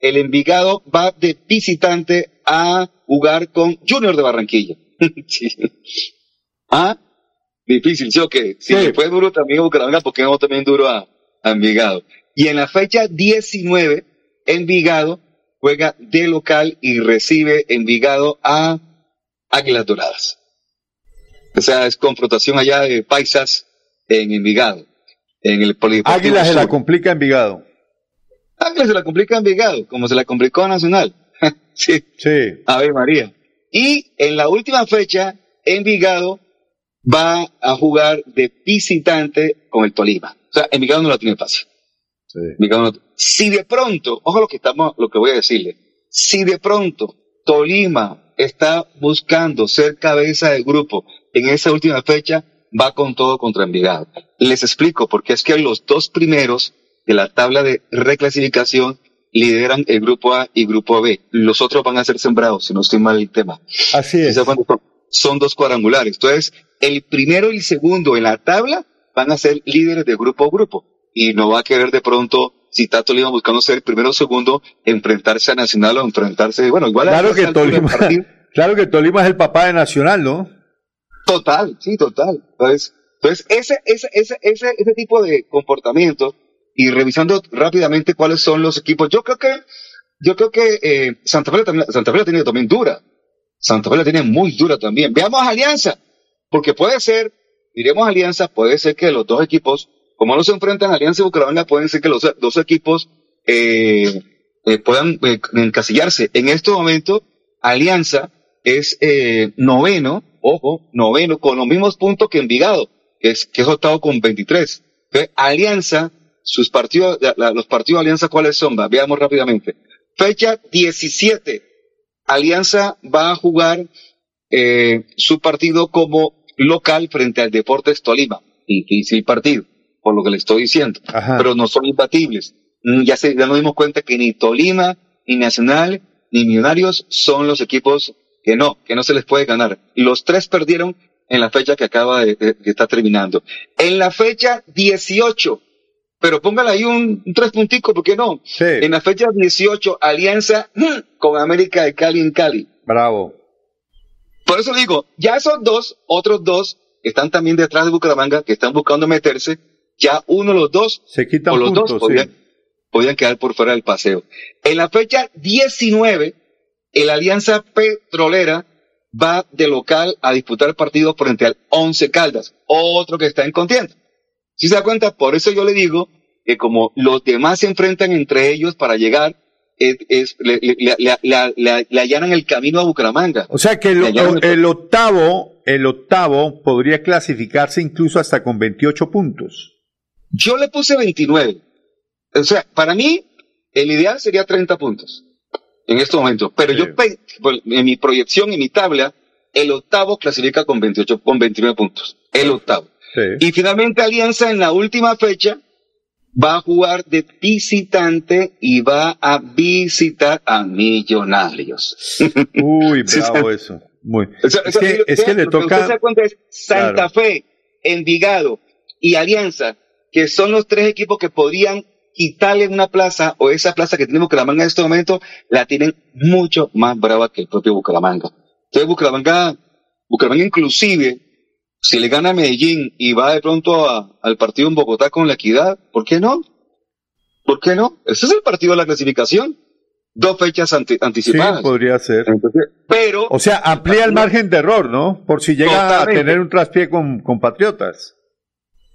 el Envigado va de visitante a jugar con Junior de Barranquilla. Sí. Ah, difícil, ¿sí o? Si le fue duro también Bucaramanga, ¿por qué no también duro a, a Envigado? Y en la fecha 19, Envigado juega de local y recibe Envigado a Águilas Doradas. O sea, es confrontación allá de paisas en Envigado, en el Águilas se la complica Envigado. Águilas se la complica Envigado, como se la complicó a Nacional. sí. Sí. Ave María. Y en la última fecha, Envigado va a jugar de visitante con el Tolima. O sea, Envigado no la tiene fácil. Envigado no- Si de pronto, ojo lo que estamos, lo que voy a decirle, si de pronto Tolima está buscando ser cabeza de grupo en esa última fecha, va con todo contra Envigado. Les explico, porque es que los dos primeros de la tabla de reclasificación lideran el grupo A y grupo B. Los otros van a ser sembrados, si no estoy mal el tema. Así es. Son dos cuadrangulares. Entonces, el primero y el segundo en la tabla van a ser líderes de grupo a grupo. Y no va a querer de pronto, si está Tolima buscando ser primero o segundo, enfrentarse a Nacional o enfrentarse, bueno, igual a Claro esa que, Tolima, claro que Tolima es el papá de Nacional, ¿no? Total, sí, total. Entonces, entonces ese, ese, ese, ese, ese tipo de comportamiento y revisando rápidamente cuáles son los equipos, yo creo que, yo creo que eh, Santa Fe también- Santa Fe la tiene también dura. Santa Fe la tiene muy dura también. Veamos Alianza, porque puede ser, miremos Alianza, puede ser que los dos equipos, como no se enfrentan Alianza y Bucaramanga, pueden ser que los dos equipos eh, eh, puedan eh, encasillarse. En este momento, Alianza es eh, noveno, ojo, noveno, con los mismos puntos que Envigado, que es, que es octavo con 23. Entonces, Alianza, sus partidos, la- los partidos de Alianza, ¿cuáles son? Veamos rápidamente. Fecha 17. Alianza va a jugar eh, su partido como local frente al Deportes Tolima. Difícil partido, por lo que le estoy diciendo. Pero no son imbatibles. Mm, Ya, se, ya nos dimos cuenta que ni Tolima, ni Nacional, ni Millonarios son los equipos que no, que no se les puede ganar. Los tres perdieron en la fecha que acaba de, de- que está terminando. En la fecha 18, pero póngale ahí un, un tres punticos, ¿por qué no? En la fecha 18, alianza con América de Cali en Cali. Bravo. Por eso digo, ya esos dos, otros dos, que están también detrás de Bucaramanga, que están buscando meterse, ya uno de los dos, Se quitan o los dos, podían, sí. podían quedar por fuera del paseo. En la fecha 19, el Alianza Petrolera va de local a disputar el partido frente al Once Caldas, otro que está en contienda. Si se da cuenta, por eso yo le digo que como los demás se enfrentan entre ellos para llegar, es, es- le, allanan el camino a Bucaramanga. O sea que el, octavo, el octavo podría clasificarse incluso hasta con 28 puntos. Yo le puse 29. O sea, para mí, el ideal sería 30 puntos en este momento. Pero yo, en mi proyección, en mi tabla, el octavo clasifica con 28, con 29 puntos. El octavo. Y finalmente Alianza en la última fecha va a jugar de visitante y va a visitar a Millonarios. Uy, bravo eso. Muy. O sea, Es o sea, que, es usted- que le se toca. da cuenta es Santa Claro. Fe, Envigado y Alianza, que son los tres equipos que podrían quitarle una plaza o esa plaza que tiene Bucaramanga en este momento, la tienen mucho más brava que el propio Bucaramanga. Entonces Bucaramanga, Bucaramanga inclusive, si le gana a Medellín y va de pronto a- al partido en Bogotá con la equidad, ¿por qué no? ¿Por qué no? Ese es el partido de la clasificación. Dos fechas ante- Sí, anticipadas. podría ser. pero. O sea, amplía el margen de error, ¿no? Por si llega Totalmente. a tener un traspié con, con Patriotas.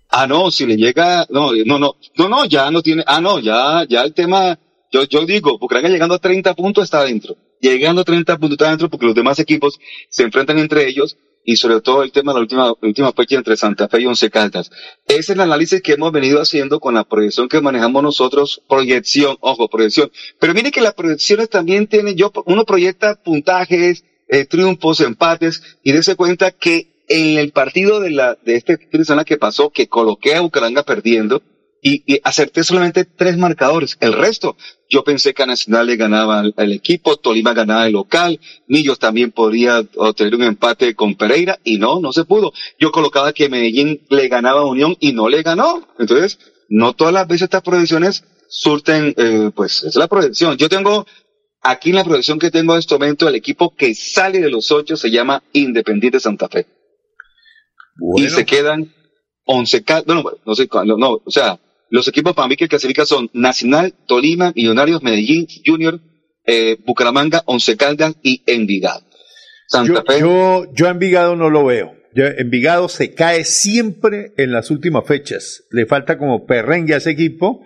Ah, no, si le llega, no, no, no, no, no, ya no tiene, ah, no, ya, ya el tema, yo, yo digo, Bucaramanga llegando a 30 puntos está adentro. Llegando a 30 puntos está adentro porque los demás equipos se enfrentan entre ellos y sobre todo el tema de la última, última fecha entre Santa Fe y Once Caldas. Ese es el análisis que hemos venido haciendo con la proyección que manejamos nosotros, proyección, ojo, proyección. Pero mire que las proyecciones también tienen, yo, uno proyecta puntajes, eh, triunfos, empates, y dése cuenta que en el partido de la, de este fin de semana que pasó, que coloqué a Bucaramanga perdiendo, y, y acerté solamente tres marcadores. El resto, yo pensé que a Nacional le ganaba al, al equipo, Tolima ganaba el local, Millos también podría obtener un empate con Pereira, y no, no se pudo. Yo colocaba que Medellín le ganaba a Unión y no le ganó. Entonces, no todas las veces estas proyecciones surten, eh, pues, es la proyección. Yo tengo, aquí en la proyección que tengo en este momento, el equipo que sale de los ocho se llama Independiente Santa Fe. Y se quedan once, ca- bueno, no sé cuándo, no, o sea, los equipos para mí que clasifican son Nacional, Tolima, Millonarios, Medellín, Junior, eh, Bucaramanga, Once Caldas y Envigado. Santa Yo, yo, yo a Envigado no lo veo. Yo- Envigado se cae siempre en las últimas fechas. Le falta como perrengue a ese equipo.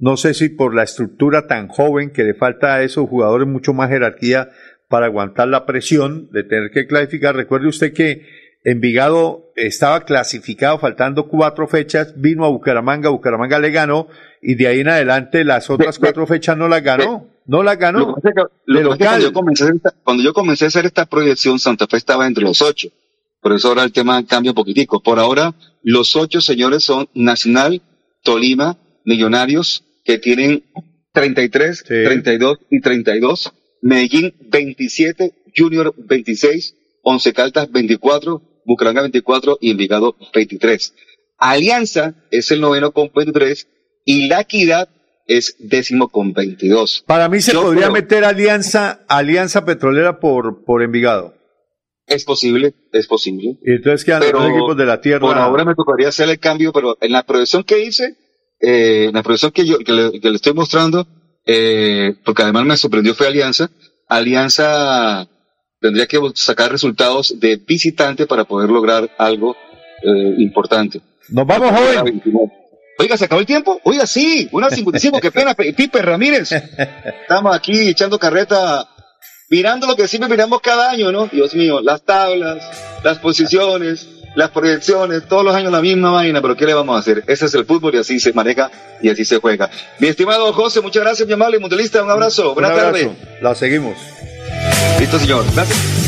No sé si por la estructura tan joven que le falta a esos jugadores mucho más jerarquía para aguantar la presión de tener que clasificar. Recuerde usted que Envigado estaba clasificado faltando cuatro fechas, vino a Bucaramanga, Bucaramanga le ganó y de ahí en adelante las otras cuatro fechas no las ganó. No las ganó. Lo que lo De local. cuando, yo comencé a hacer esta, cuando yo comencé a hacer esta proyección, Santa Fe estaba entre los ocho. Por eso ahora el tema cambia un poquitico. Por ahora, los ocho señores son Nacional, Tolima, Millonarios, que tienen 33, 32 y 32. Medellín 27, Junior 26, Once Caldas 24, Bucaramanga 24 y Envigado 23. Alianza es el noveno con 23 y La Equidad es décimo con 22. Para mí se Yo podría creo- meter alianza, alianza petrolera por, por Envigado. Es posible, es posible. Y entonces quedan los Pero dos equipos de la tierra. Por ahora me tocaría hacer el cambio, pero en la proyección que hice, eh, en la proyección que yo que le, que le estoy mostrando, eh, porque además me sorprendió fue Alianza. Alianza tendría que sacar resultados de visitante para poder lograr algo eh, importante. Nos vamos, joven. Oiga, ¿se acabó el tiempo? Oiga, sí, una 55, qué pena, Pe- Pipe Ramírez. Estamos aquí echando carreta, mirando lo que siempre miramos cada año, ¿no? Dios mío, las tablas, las posiciones, las proyecciones, todos los años la misma vaina, pero ¿qué le vamos a hacer? Ese es el fútbol y así se maneja y así se juega. Mi estimado José, muchas gracias, mi amable mundialista, un abrazo, buenas Un abrazo. tardes. La seguimos. Listo, señor. Gracias.